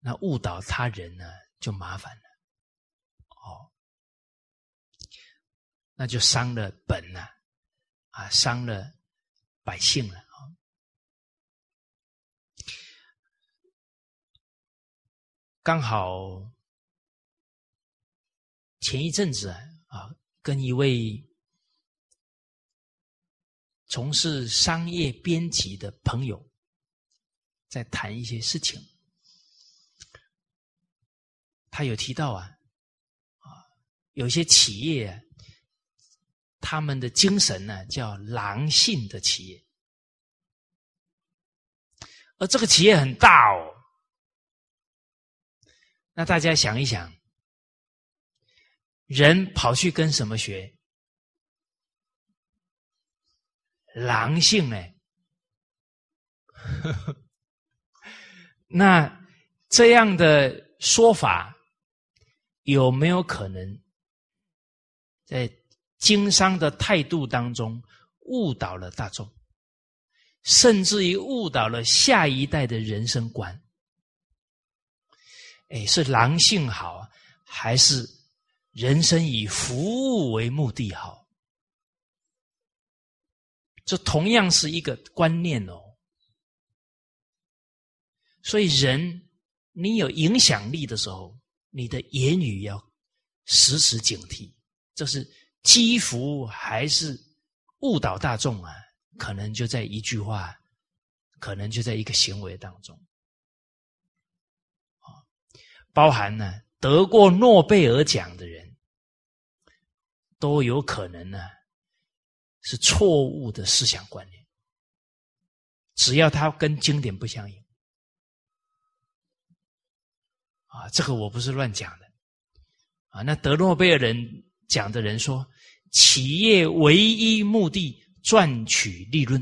那误导他人呢就麻烦了。哦，那就伤了本了，啊，伤了百姓了啊。刚好前一阵子啊，跟一位。从事商业编辑的朋友，在谈一些事情。他有提到啊，啊，有些企业，他们的精神呢叫狼性的企业，而这个企业很大哦。那大家想一想，人跑去跟什么学？狼性呢？[laughs] 那这样的说法有没有可能在经商的态度当中误导了大众，甚至于误导了下一代的人生观？哎，是狼性好，还是人生以服务为目的好？这同样是一个观念哦，所以人，你有影响力的时候，你的言语要时时警惕，这是积福还是误导大众啊？可能就在一句话，可能就在一个行为当中，啊，包含呢得过诺贝尔奖的人，都有可能呢是错误的思想观念，只要他跟经典不相应。啊，这个我不是乱讲的，啊，那得诺贝尔人讲的人说，企业唯一目的赚取利润，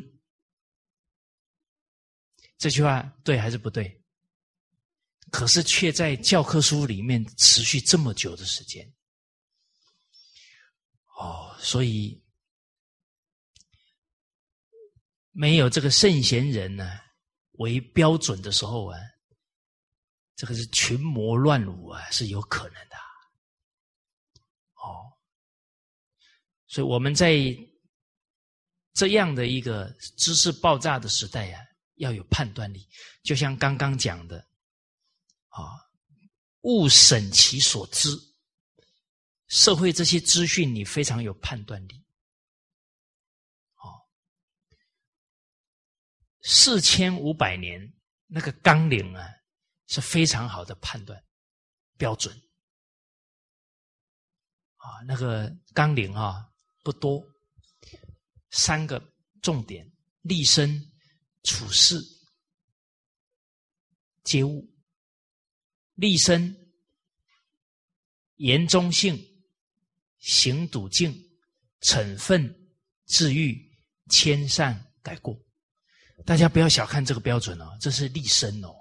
这句话对还是不对？可是却在教科书里面持续这么久的时间，哦，所以没有这个圣贤人呢为标准的时候啊。这个是群魔乱舞啊，是有可能的。哦，所以我们在这样的一个知识爆炸的时代啊，要有判断力。就像刚刚讲的，啊，勿审其所知。社会这些资讯，你非常有判断力。哦，四千五百年那个纲领啊。是非常好的判断标准啊，那个纲领啊不多，三个重点：立身、处世、接物。立身、言中性、行笃敬、惩愤、治愈、谦善改过。大家不要小看这个标准哦，这是立身哦。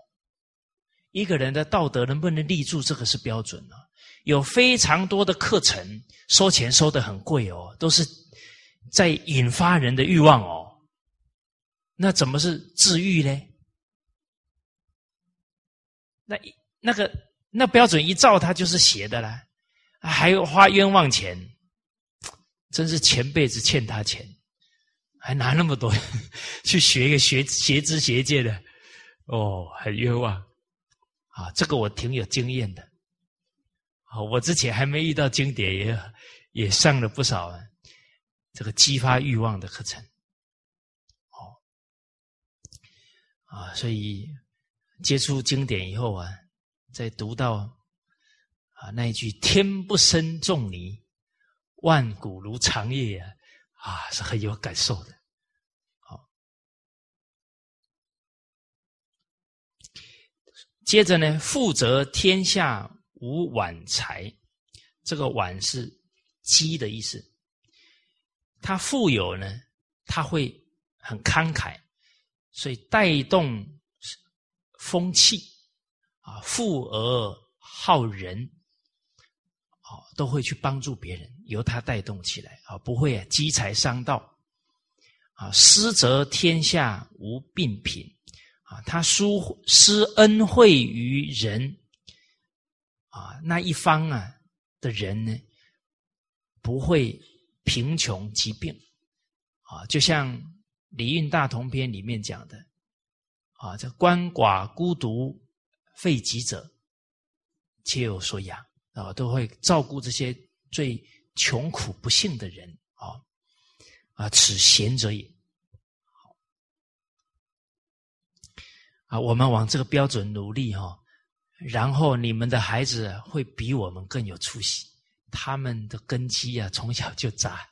一个人的道德能不能立住，这个是标准啊。有非常多的课程收钱收的很贵哦，都是在引发人的欲望哦。那怎么是治愈呢？那那个那标准一照，他就是邪的啦，还要花冤枉钱，真是前辈子欠他钱，还拿那么多去学一个学学知学见的，哦，很冤枉。啊，这个我挺有经验的。啊，我之前还没遇到经典，也也上了不少这个激发欲望的课程。哦，啊，所以接触经典以后啊，在读到啊那一句“天不生仲尼，万古如长夜”啊，啊是很有感受的。好接着呢，富则天下无晚财，这个“晚”是积的意思。他富有呢，他会很慷慨，所以带动风气啊，富而好人，啊，都会去帮助别人，由他带动起来啊，不会啊积财伤道啊。施则天下无病贫。啊，他施施恩惠于人，啊，那一方啊的人呢，不会贫穷疾病，啊，就像《礼运大同篇》里面讲的，啊，这鳏寡孤独废疾者，皆有所养，啊，都会照顾这些最穷苦不幸的人，啊，啊，此贤者也。啊，我们往这个标准努力哈，然后你们的孩子会比我们更有出息，他们的根基啊从小就扎，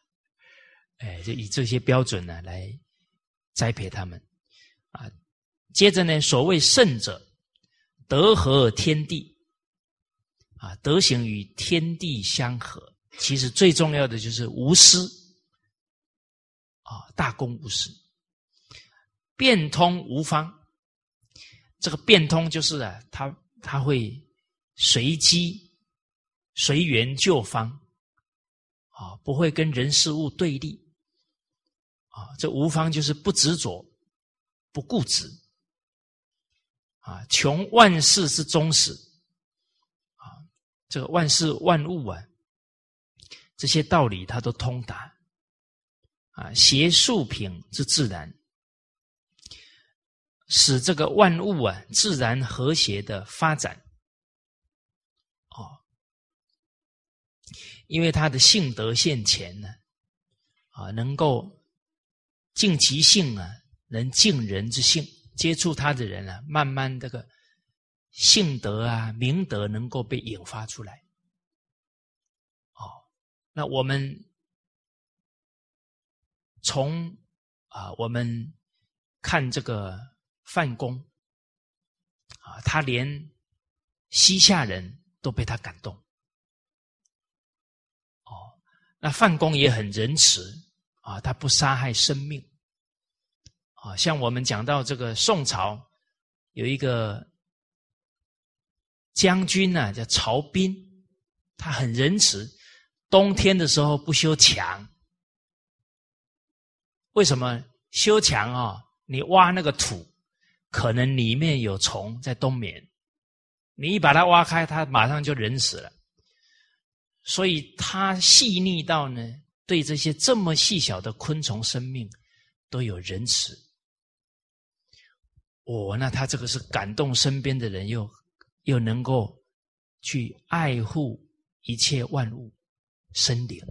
哎，就以这些标准呢来栽培他们啊。接着呢，所谓圣者，德合天地啊，德行与天地相合。其实最重要的就是无私啊，大公无私，变通无方。这个变通就是啊，他他会随机随缘就方啊，不会跟人事物对立啊。这无方就是不执着、不固执啊。穷万事之终始啊，这个万事万物啊，这些道理他都通达啊。邪术品之自然。使这个万物啊自然和谐的发展，哦，因为他的性德现前呢，啊，能够尽其性啊，能尽人之性，接触他的人啊，慢慢这个性德啊、明德能够被引发出来。那我们从啊，我们看这个范公啊，他连西夏人都被他感动哦。那范公也很仁慈啊，他不杀害生命啊。像我们讲到这个宋朝有一个将军呢，叫曹彬，他很仁慈，冬天的时候不修墙。为什么修墙啊？你挖那个土，可能里面有虫在冬眠，你一把它挖开，它马上就人死了。所以它细腻到呢，对这些这么细小的昆虫生命都有仁慈。哦，那他这个是感动身边的人，又又能够去爱护一切万物生灵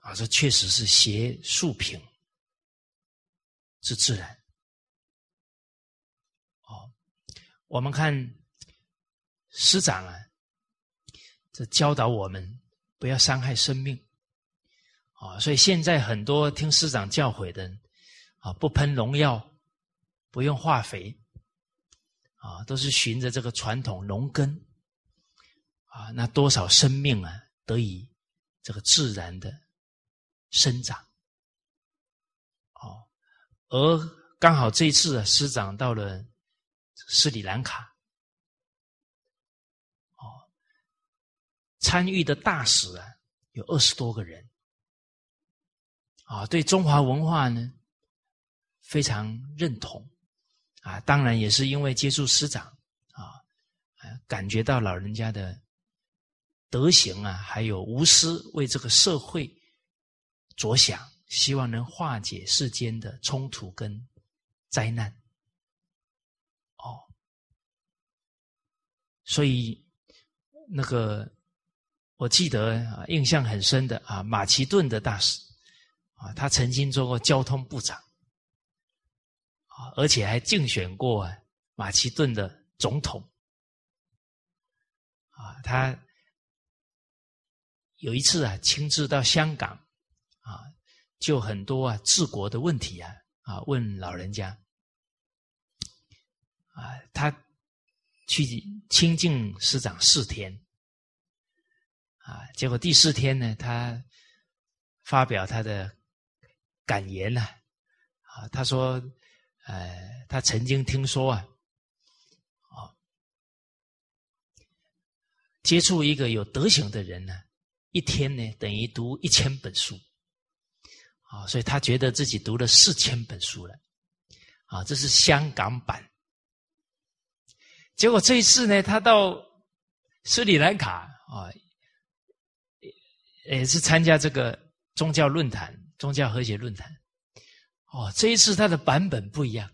啊！这确实是邪树平是自然。哦，我们看师长啊。这教导我们不要伤害生命啊！所以现在很多听师长教诲的人啊，不喷农药，不用化肥啊，都是循着这个传统农耕啊，那多少生命啊得以这个自然的生长哦。而刚好这一次啊，师长到了斯里兰卡。哦参与的大使啊，有二十多个人，啊，对中华文化呢非常认同，啊，当然也是因为接触师长啊，感觉到老人家的德行啊，还有无私为这个社会着想，希望能化解世间的冲突跟灾难，哦，所以那个。我记得，印象很深的啊，马其顿的大使啊，他曾经做过交通部长啊，而且还竞选过马其顿的总统啊。他有一次啊，亲自到香港啊，就很多啊治国的问题啊啊问老人家啊，他去亲近师长四天。啊，结果第四天呢，他发表他的感言呢，啊，他说，呃，他曾经听说啊，啊，接触一个有德行的人呢，一天呢等于读一千本书，啊，所以他觉得自己读了四千本书了，啊，这是香港版。结果这一次呢，他到斯里兰卡啊。也是参加这个宗教论坛、宗教和谐论坛。哦，这一次他的版本不一样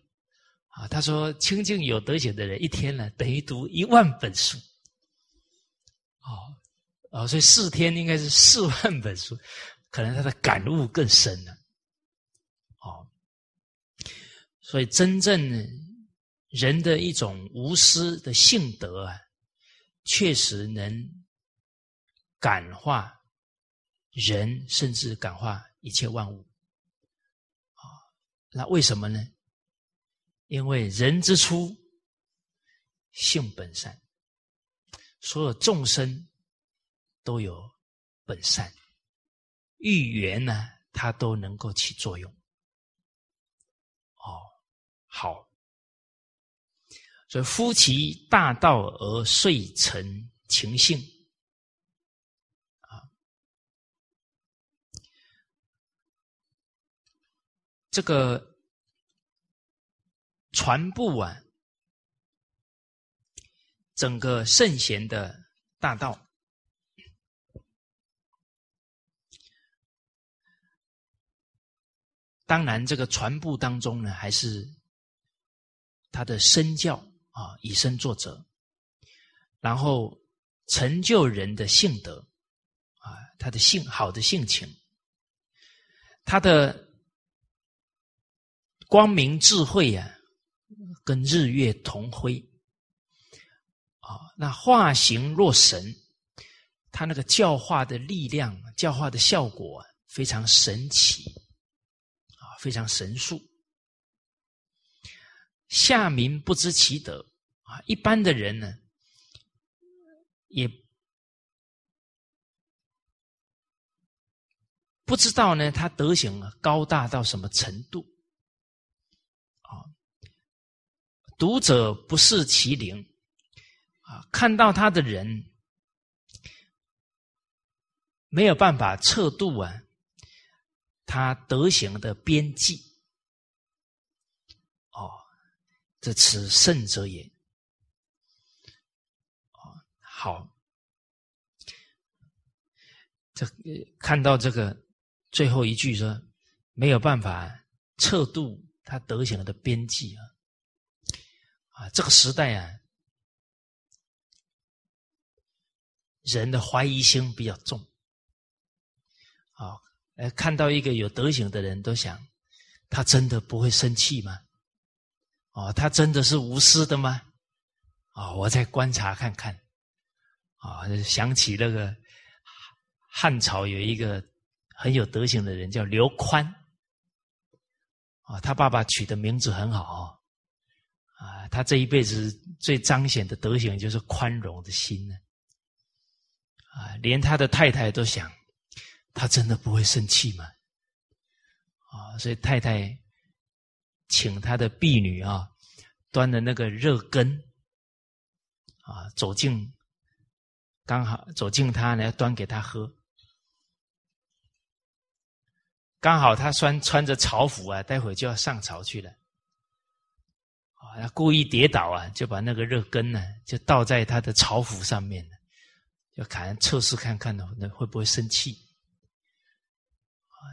啊！他说，清净有德行的人一天呢，等于读一万本书。啊，所以四天应该是四万本书，可能他的感悟更深了。哦，所以真正人的一种无私的性德啊，确实能感化。人甚至感化一切万物，啊，那为什么呢？因为人之初性本善，所有众生都有本善，欲缘呢，它都能够起作用。哦，好，所以夫其大道而遂成情性。这个传不完，整个圣贤的大道，当然这个传布当中呢，还是他的身教啊，以身作则，然后成就人的性德啊，他的性好的性情，他的光明智慧呀，跟日月同辉啊，那化形若神，他那个教化的力量、教化的效果非常神奇，非常神速。下民不知其德啊，一般的人呢，也不知道呢，他德行高大到什么程度啊？读者不视其灵啊，看到他的人没有办法测度啊，他德行的边际。哦这此圣者也。好，这看到这个最后一句说，没有办法测度他德行的边际啊，啊，这个时代啊，人的怀疑心比较重，啊，哎，看到一个有德行的人都想，他真的不会生气吗？哦，他真的是无私的吗？啊，我再观察看看。啊，想起那个汉朝有一个很有德行的人叫刘宽。啊，他爸爸取的名字很好。啊，他这一辈子最彰显的德行就是宽容的心呢。啊，连他的太太都想，他真的不会生气吗？啊，所以太太。请他的婢女啊，端的那个热羹啊，走进，刚好走进他呢，端给他喝。刚好他穿穿着朝服啊，待会就要上朝去了，啊，他故意跌倒啊，就把那个热羹呢，就倒在他的朝服上面了，就看测试看看呢，那会不会生气？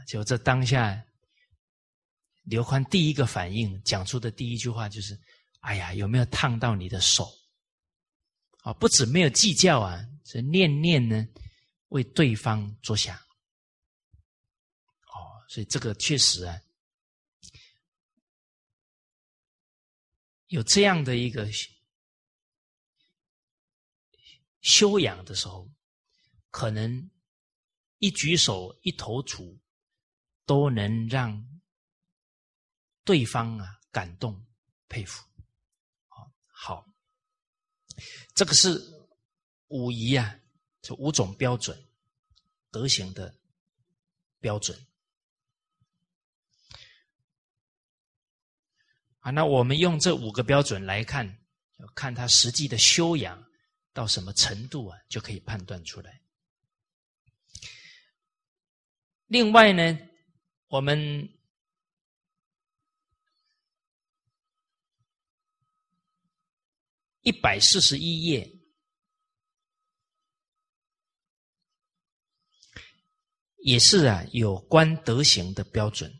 就这当下。刘宽第一个反应讲出的第一句话就是：“哎呀，有没有烫到你的手？”啊，不止没有计较啊，这念念呢为对方着想。哦，所以这个确实啊，有这样的一个修养的时候，可能一举手一投足都能让。对方啊，感动、佩服，好，好，这个是五仪啊，这五种标准德行的标准啊。那我们用这五个标准来看，看他实际的修养到什么程度啊，就可以判断出来。另外呢，我们。一百四十一页，也是啊，有关德行的标准。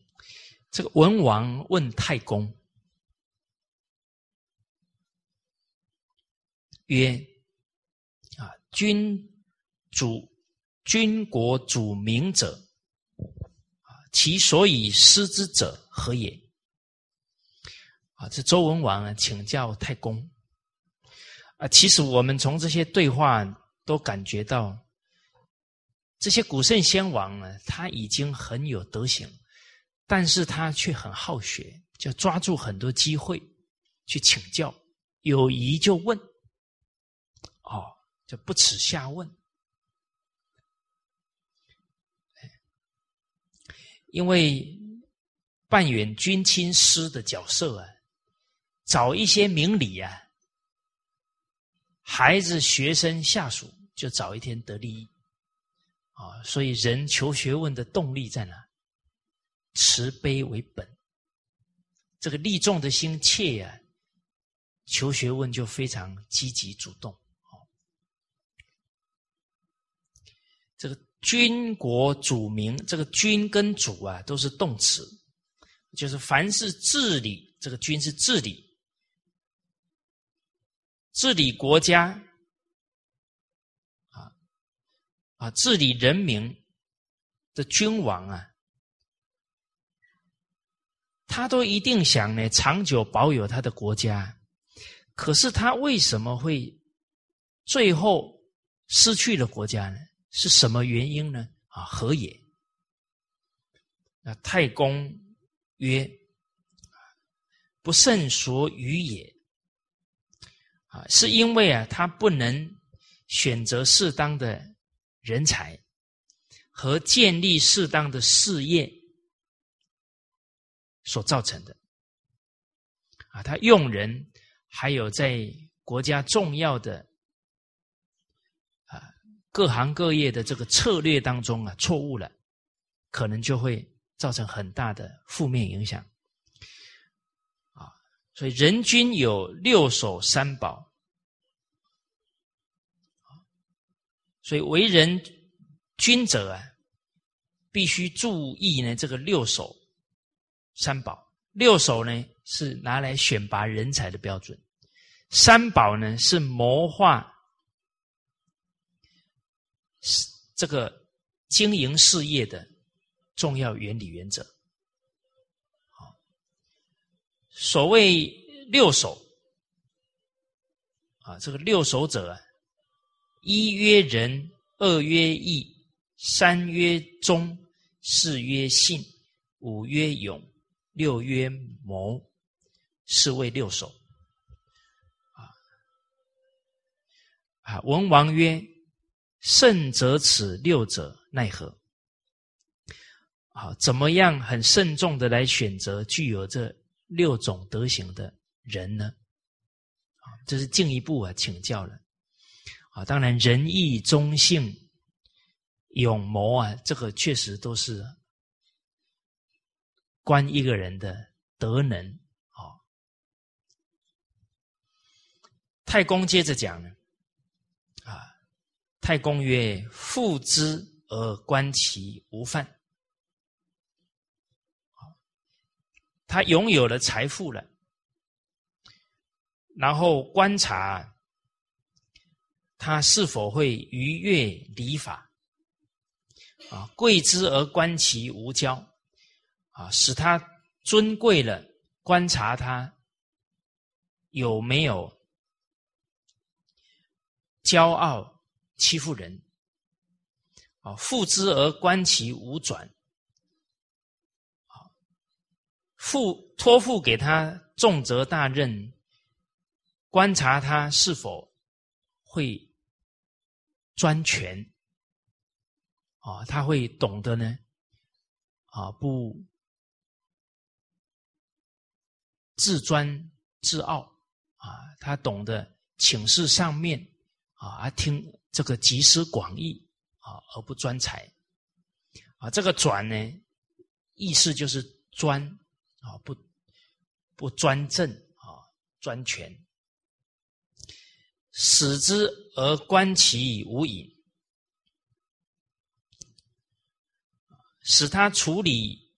这个文王问太公曰：“啊，君主君国主民者，其所以失之者何也？”啊，这周文王啊，请教太公。啊，其实我们从这些对话都感觉到，这些古圣先王呢，他已经很有德行，但是他却很好学，就抓住很多机会去请教，有疑就问，哦，就不耻下问，因为扮演君亲师的角色啊，找一些明理啊。孩子、学生、下属就早一天得利益啊！所以人求学问的动力在哪？慈悲为本，这个利众的心切呀，求学问就非常积极主动。君国主民，这个君跟主啊都是动词，就是凡是治理，这个君是治理。治理国家，啊啊，治理人民的君王啊，他都一定想呢长久保有他的国家，可是他为什么会最后失去了国家呢？是什么原因呢？啊，何也？那太公曰：“不胜所与也。”啊，是因为啊，他不能选择适当的人才和建立适当的事业所造成的。啊，他用人还有在国家重要的各行各业的这个策略当中啊错误了，可能就会造成很大的负面影响。啊所以人均有六守三宝，所以为人君者啊，必须注意呢这个六守三宝。六守呢是拿来选拔人才的标准，三宝呢是谋划是这个经营事业的重要原理原则。所谓六守啊，这个六守者，一曰仁，二曰义，三曰忠，四曰信，五曰勇，六曰谋，是谓六守。啊啊！文王曰：“慎则此六者奈何？”啊，怎么样很慎重的来选择具有这？六种德行的人呢？啊，这是进一步啊请教了。啊，当然仁义忠信、勇谋啊，这个确实都是关一个人的德能。啊，太公接着讲呢，太公曰：“富之而观其无犯。”他拥有了财富了，然后观察他是否会逾越礼法，啊，贵之而观其无骄，啊，使他尊贵了，观察他有没有骄傲。欺负人，啊，富之而观其无转啊。付托付给他重责大任，观察他是否会专权，啊，他会懂得呢，啊，不自专自傲，啊，他懂得请示上面，啊，听这个集思广益，啊，而不专才，啊，这个转呢，意思就是专。啊，不不专政啊，专权，使之而观其无隐，使他处理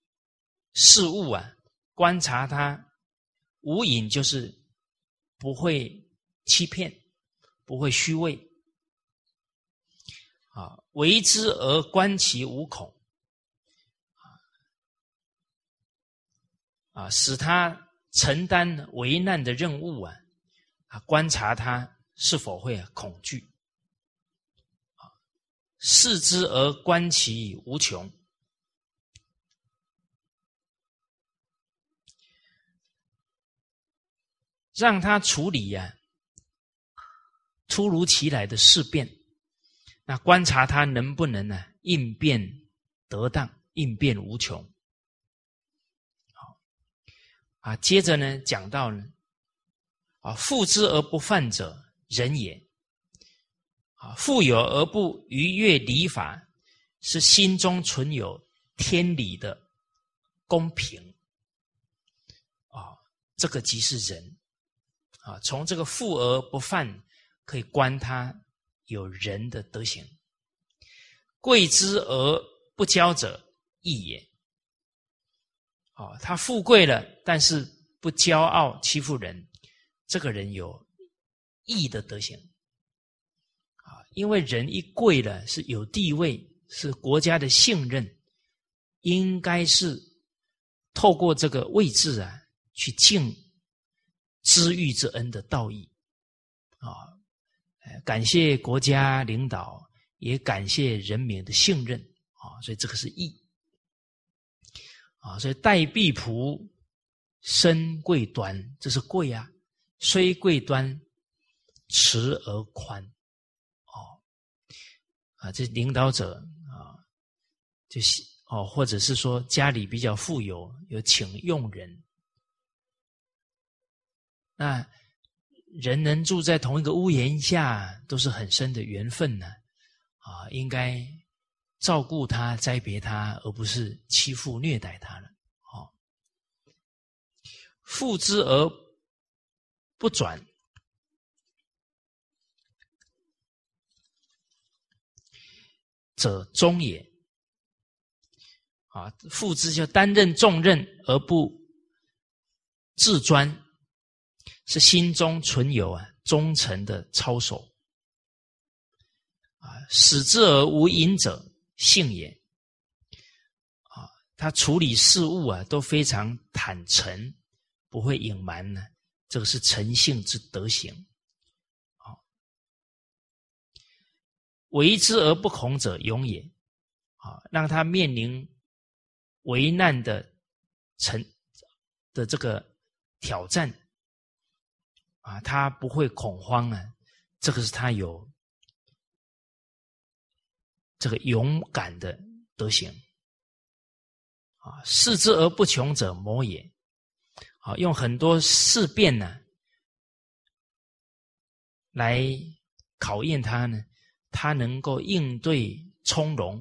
事物啊，观察他无隐，就是不会欺骗，不会虚伪。啊，为之而观其无恐。啊，使他承担危难的任务啊，啊，观察他是否会恐惧，啊，视之而观其无穷，让他处理呀突如其来的事变，那观察他能不能呢应变得当，应变无穷。好啊，接着呢，讲到呢，啊，富之而不犯者，人也。啊，富有而不逾越礼法，是心中存有天理的公平。啊，这个即是人。啊，从这个富而不犯，可以观他有人的德行。贵之而不骄者，义也。哦，他富贵了，但是不骄傲欺负人，这个人有义的德行，啊，因为人一贵了，是有地位，是国家的信任，应该是透过这个位置啊，去敬知遇之恩的道义啊。感谢国家领导，也感谢人民的信任啊，所以这个是义啊。所以待婢仆身贵端，这是贵啊，虽贵端，持而宽。哦啊，这领导者啊，就是哦，或者是说家里比较富有，有请佣人，那人能住在同一个屋檐下，都是很深的缘分呢。啊，应该照顾他、栽培他，而不是欺负、虐待他了。哦，负之而不转。者忠也，啊，父之就担任重任而不自专，是心中存有啊忠诚的操守，啊，使之而无隐者，性也，啊，他处理事务啊都非常坦诚，不会隐瞒呢，这个是诚信之德行。啊为之而不恐者，勇也。啊，让他面临危难的成的这个挑战，啊，他不会恐慌啊。这个是他有这个勇敢的德行。啊，视之而不穷者，谋也。啊，用很多事变呢，来考验他呢。他能够应对从容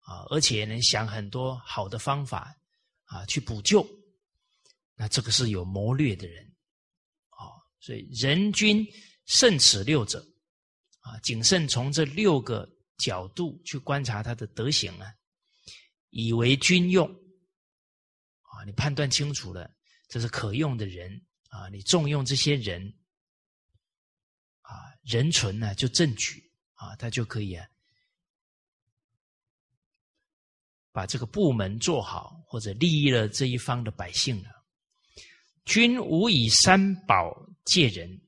啊，而且能想很多好的方法啊去补救，那这个是有谋略的人。所以人君慎此六者啊，谨慎从这六个角度去观察他的德行啊，以为君用啊，你判断清楚了，这是可用的人啊，你重用这些人啊，人存呢就正举。啊，他就可以啊，把这个部门做好，或者利益了这一方的百姓了。君无以三宝借人，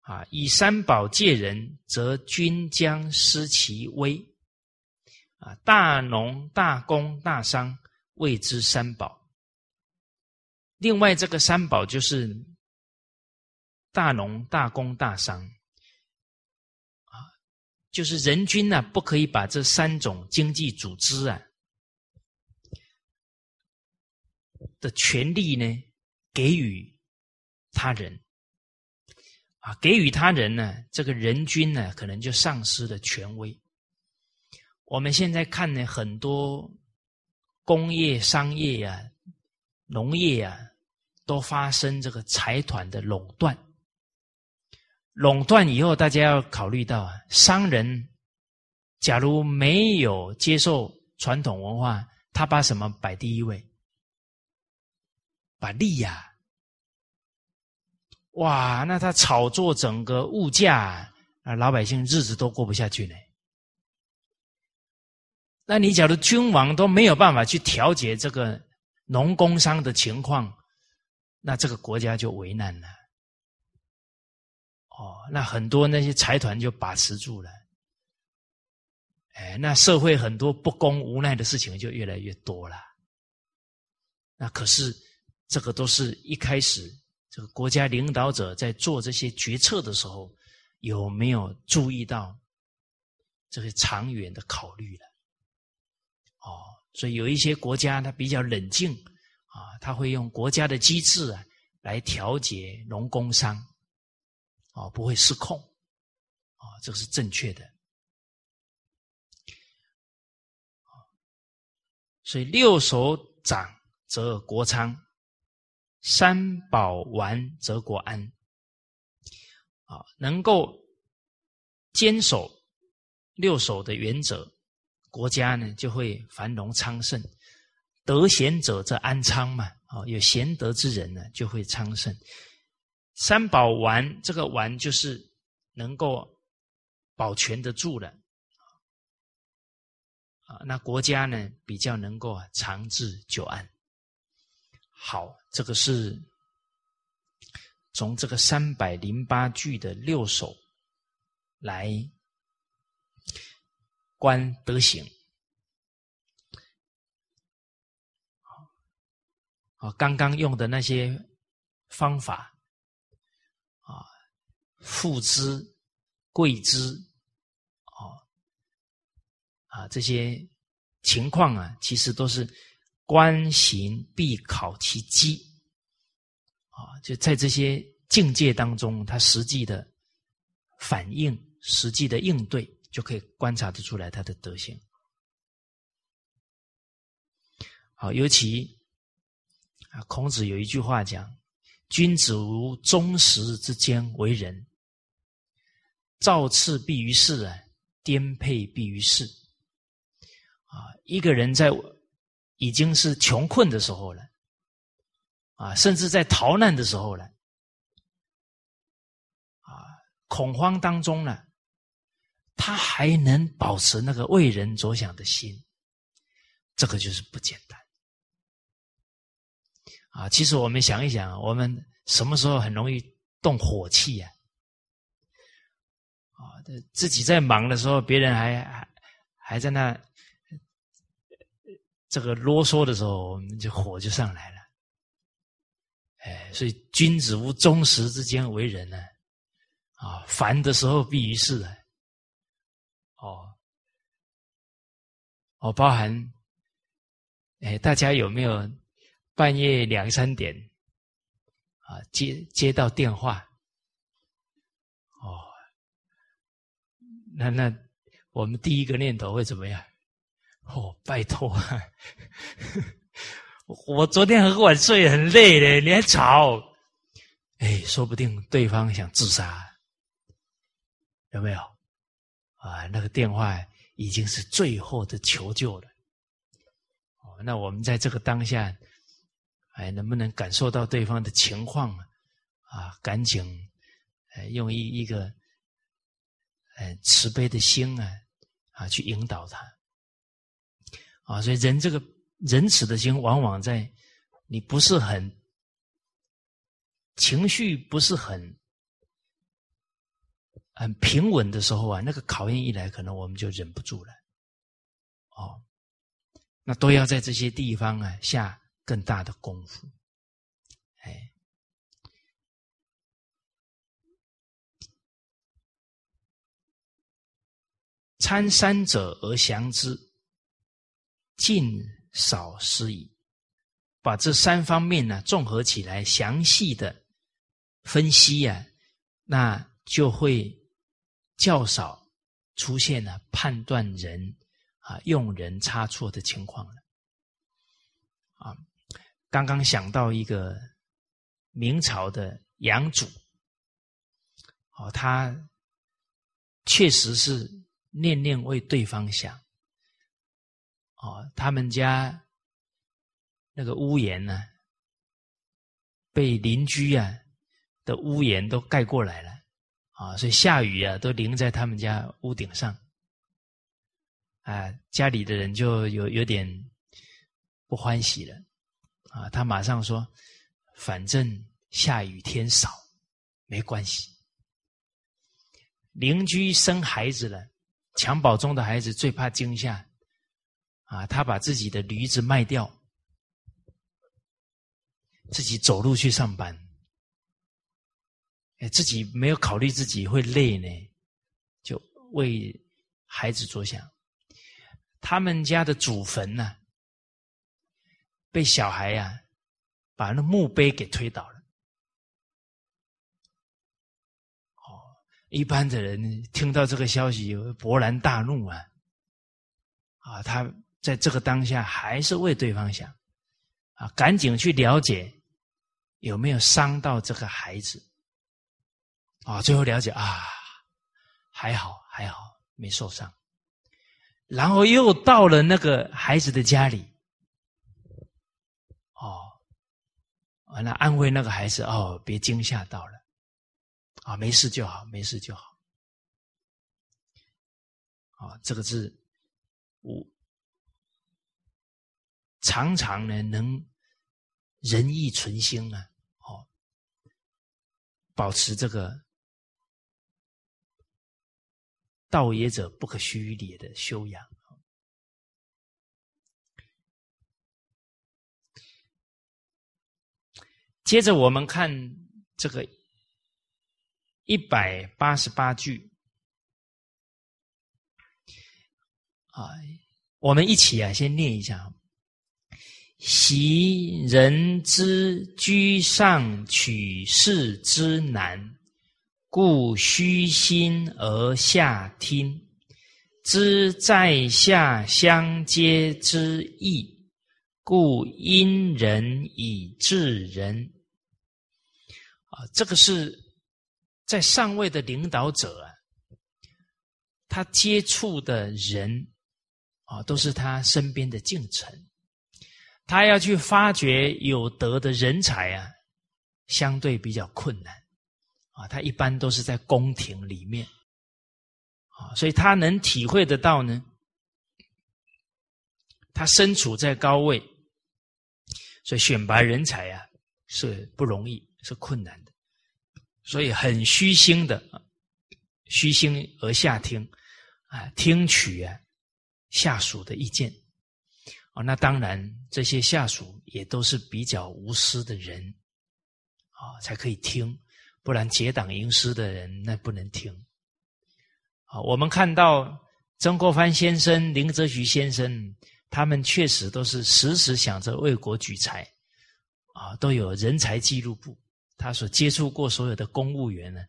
啊，以三宝借人，则君将失其威。啊，大农、大工、大商谓之三宝。另外，这个三宝就是大农、大工、大商啊。就是人均呢，不可以把这三种经济组织啊的权利呢给予他人啊，给予他人呢，这个人均呢可能就丧失了权威。我们现在看呢，很多工业、商业呀、农业呀，都发生这个财团的垄断。垄断以后，大家要考虑到啊，商人假如没有接受传统文化，他把什么摆第一位？把利呀！哇，那他炒作整个物价啊，老百姓日子都过不下去呢。那你假如君王都没有办法去调节这个农工商的情况，那这个国家就为难了。哦，那很多那些财团就把持住了，哎，那社会很多不公无奈的事情就越来越多了。那可是这个都是一开始这个国家领导者在做这些决策的时候有没有注意到这个长远的考虑了？哦，所以有一些国家它比较冷静啊，他会用国家的机制啊来调节农工商。啊，不会失控，啊，这个是正确的。所以六手掌则国昌，三宝完则国安。啊，能够坚守六守的原则，国家呢就会繁荣昌盛。得贤者则安昌嘛，啊，有贤德之人呢就会昌盛。三宝丸，这个丸就是能够保全得住了，啊，那国家呢比较能够长治久安。好，这个是从这个三百零八句的六首来观德行。啊，刚刚用的那些方法，啊，父之、贵之，啊，啊，这些情况啊，其实都是观行必考其机，啊，就在这些境界当中，他实际的反应、实际的应对，就可以观察得出来他的德行。好，尤其啊。孔子有一句话讲：“君子无忠实之间为人，造次必于世啊，颠沛必于世。”啊，一个人在已经是穷困的时候了，啊，甚至在逃难的时候了，啊，恐慌当中呢，他还能保持那个为人着想的心，这个就是不简单。啊，其实我们想一想，我们什么时候很容易动火气呀？啊，自己在忙的时候，别人还还还在那这个啰嗦的时候，我们就火就上来了。哎，所以君子无忠实之间为人呢，啊，烦的时候必于事啊。哦，哦，包含哎，大家有没有？半夜两三点，啊，接接到电话，哦，那那我们第一个念头会怎么样？哦，拜托，啊 [laughs] 我昨天很晚睡，很累嘞，你还吵？哎，说不定对方想自杀，有没有？啊，那个电话已经是最后的求救了。哦，那我们在这个当下。哎，能不能感受到对方的情况啊？啊，赶紧，哎，用一一个，哎，慈悲的心啊，啊，去引导他。啊，所以人这个仁慈的心，往往在你不是很情绪不是很很平稳的时候啊，那个考验一来，可能我们就忍不住了。哦，那都要在这些地方啊下。更大的功夫，哎，参三者而降之，尽少失矣。把这三方面呢综合起来，详细的分析呀，那就会较少出现了判断人啊用人差错的情况了，啊。刚刚想到一个明朝的杨祖，哦，他确实是念念为对方想，哦，他们家那个屋檐呢，被邻居啊的屋檐都盖过来了，啊，所以下雨啊都淋在他们家屋顶上，啊，家里的人就有有点不欢喜了。啊，他马上说：“反正下雨天少，没关系。邻居生孩子了，襁褓中的孩子最怕惊吓。啊，他把自己的驴子卖掉，自己走路去上班。哎，自己没有考虑自己会累呢，就为孩子着想。他们家的祖坟呢？”被小孩呀，把那墓碑给推倒了。哦，一般的人听到这个消息，勃然大怒啊！啊，他在这个当下还是为对方想，啊，赶紧去了解有没有伤到这个孩子。啊，最后了解啊，还好还好没受伤。然后又到了那个孩子的家里。哦完了，安慰那个孩子哦，别惊吓到了，啊，没事就好，没事就好。啊，这个字，我常常呢能仁义存心啊，哦，保持这个道也者不可虚礼的修养。接着我们看这个一百八十八句啊，我们一起啊，先念一下：习人之居上取士之难，故虚心而下听；知在下相接之意，故因人以治人。啊，这个是在上位的领导者啊，他接触的人啊，都是他身边的近臣，他要去发掘有德的人才啊，相对比较困难啊。他一般都是在宫廷里面啊，所以他能体会得到呢，他身处在高位，所以选拔人才啊是不容易，是困难的。所以很虚心的，虚心而下听，啊，听取啊下属的意见，哦，那当然这些下属也都是比较无私的人，啊，才可以听，不然结党营私的人那不能听。啊，我们看到曾国藩先生、林则徐先生，他们确实都是时时想着为国举才，啊，都有人才记录簿。他所接触过所有的公务员呢，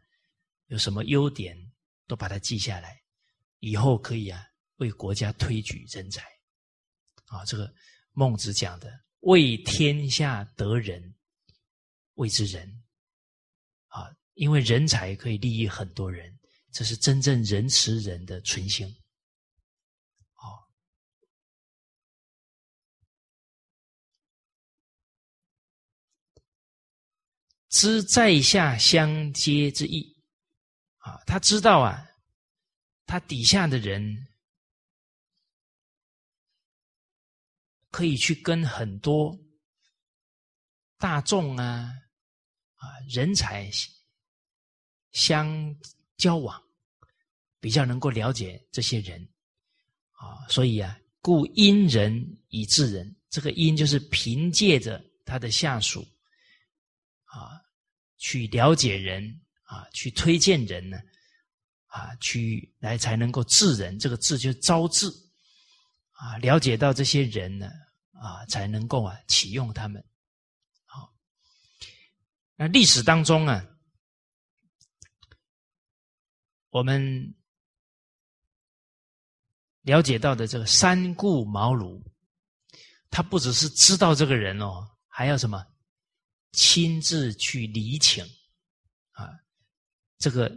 有什么优点，都把它记下来，以后可以啊为国家推举人才。啊，这个孟子讲的“为天下得人，谓之仁”。啊，因为人才可以利益很多人，这是真正仁慈人的存心。知在下相接之意，啊，他知道啊，他底下的人可以去跟很多大众啊，啊，人才相交往，比较能够了解这些人，啊，所以啊，故因人以治人，这个因就是凭借着他的下属。啊，去了解人啊，去推荐人呢，啊，去来才能够治人。这个治就招致啊，了解到这些人呢，啊，才能够啊启用他们。好，那历史当中啊，我们了解到的这个三顾茅庐，他不只是知道这个人哦，还要什么？亲自去理请，啊，这个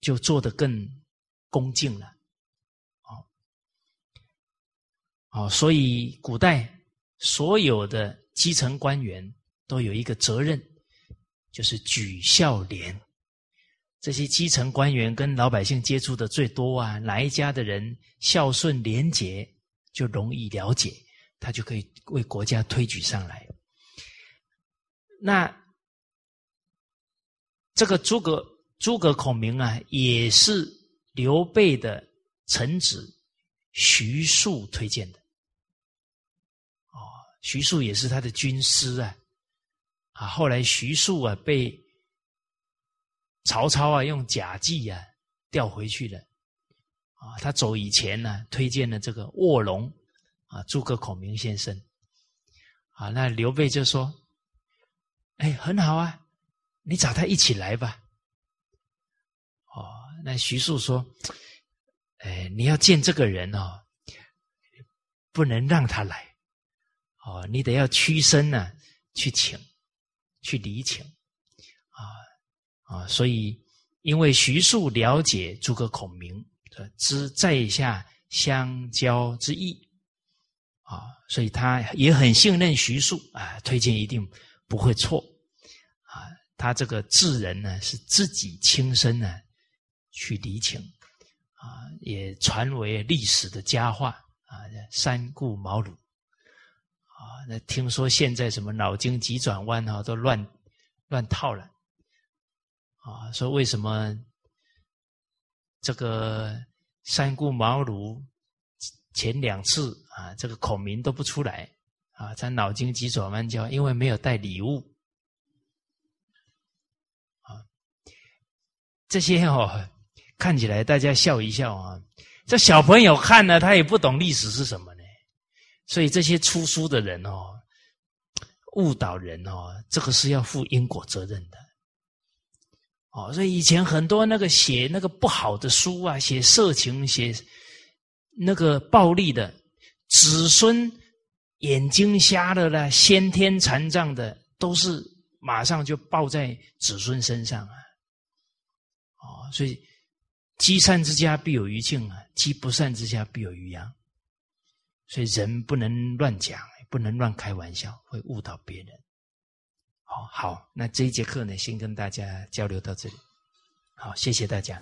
就做得更恭敬了，哦，哦，所以古代所有的基层官员都有一个责任，就是举孝廉。这些基层官员跟老百姓接触的最多啊，哪一家的人孝顺廉洁，就容易了解，他就可以为国家推举上来。那这个诸葛诸葛孔明啊，也是刘备的臣子徐庶推荐的。徐庶也是他的军师啊，啊，后来徐庶啊被曹操啊用假计啊调回去了，啊，他走以前呢推荐了这个卧龙啊诸葛孔明先生，啊，那刘备就说。哎，很好啊，你找他一起来吧。哦，那徐庶说：“哎，你要见这个人哦，不能让他来。哦，你得要屈身呢，去请，去礼请。啊啊，所以因为徐庶了解诸葛孔明的知在下相交之意，啊，所以他也很信任徐庶啊，推荐一定。”不会错，啊，他这个智人呢是自己亲身呢去理请，啊，也传为历史的佳话啊，三顾茅庐。那听说现在什么脑筋急转弯啊，都乱乱套了啊。说为什么这个三顾茅庐前两次啊，这个孔明都不出来啊？他脑筋急转弯叫因为没有带礼物啊。这些哦。看起来大家笑一笑啊，这小朋友看呢，他也不懂历史是什么，所以这些出书的人哦，误导人哦，这个是要负因果责任的。哦，所以以前很多那个写那个不好的书啊，写色情、写那个暴力的，子孙眼睛瞎了啦，先天残障的，都是马上就报在子孙身上啊。哦，所以。积善之家必有余庆啊，积不善之家必有余殃。所以人不能乱讲，不能乱开玩笑，会误导别人。好好，那这一节课呢，先跟大家交流到这里。好，谢谢大家。